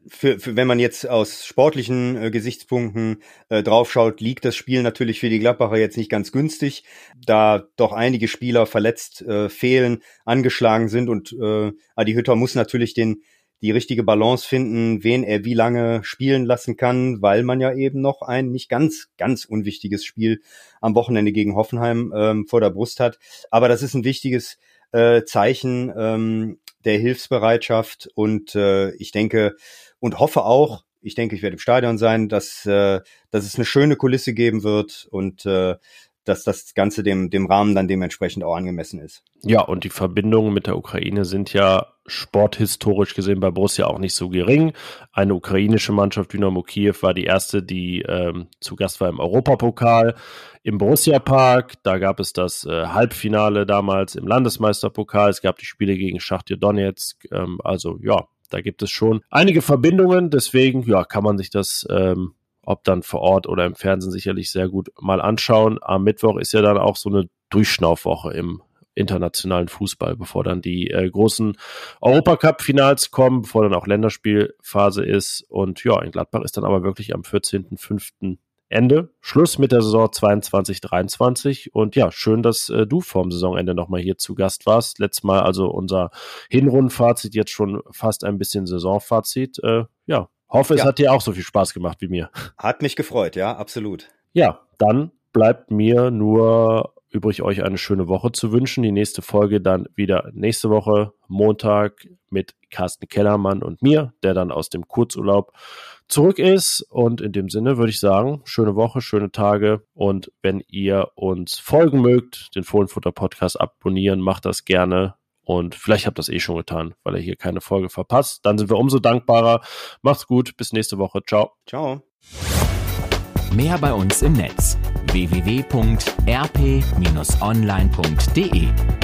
für, für, wenn man jetzt aus sportlichen äh, Gesichtspunkten äh, draufschaut, liegt das Spiel natürlich für die Gladbacher jetzt nicht ganz günstig, da doch einige Spieler verletzt äh, fehlen, angeschlagen sind und äh, Adi Hütter muss natürlich den die richtige Balance finden, wen er wie lange spielen lassen kann, weil man ja eben noch ein nicht ganz, ganz unwichtiges Spiel am Wochenende gegen Hoffenheim ähm, vor der Brust hat. Aber das ist ein wichtiges äh, Zeichen ähm, der Hilfsbereitschaft und äh, ich denke und hoffe auch, ich denke, ich werde im Stadion sein, dass, äh, dass es eine schöne Kulisse geben wird und äh, dass das Ganze dem, dem Rahmen dann dementsprechend auch angemessen ist. Ja, und die Verbindungen mit der Ukraine sind ja sporthistorisch gesehen bei Borussia auch nicht so gering. Eine ukrainische Mannschaft, Dynamo Kiew, war die erste, die ähm, zu Gast war im Europapokal im Borussia Park. Da gab es das äh, Halbfinale damals im Landesmeisterpokal. Es gab die Spiele gegen Schachtja Donetsk. Ähm, also ja, da gibt es schon einige Verbindungen. Deswegen ja, kann man sich das ähm, ob dann vor Ort oder im Fernsehen sicherlich sehr gut mal anschauen. Am Mittwoch ist ja dann auch so eine Durchschnaufwoche im internationalen Fußball, bevor dann die äh, großen Europacup-Finals kommen, bevor dann auch Länderspielphase ist. Und ja, in Gladbach ist dann aber wirklich am 14.05. Ende. Schluss mit der Saison 22, 23. Und ja, schön, dass äh, du vorm Saisonende nochmal hier zu Gast warst. Letztes Mal also unser Hinrundenfazit, jetzt schon fast ein bisschen Saisonfazit. Äh, ja, hoffe, es ja. hat dir auch so viel Spaß gemacht wie mir. Hat mich gefreut, ja, absolut. Ja, dann bleibt mir nur übrig, euch eine schöne Woche zu wünschen. Die nächste Folge dann wieder nächste Woche, Montag, mit Carsten Kellermann und mir, der dann aus dem Kurzurlaub zurück ist. Und in dem Sinne würde ich sagen, schöne Woche, schöne Tage. Und wenn ihr uns folgen mögt, den Fohlenfutter Podcast abonnieren, macht das gerne. Und vielleicht habt ihr das eh schon getan, weil ihr hier keine Folge verpasst. Dann sind wir umso dankbarer. Macht's gut. Bis nächste Woche. Ciao. Ciao. Mehr bei uns im Netz www.rp-online.de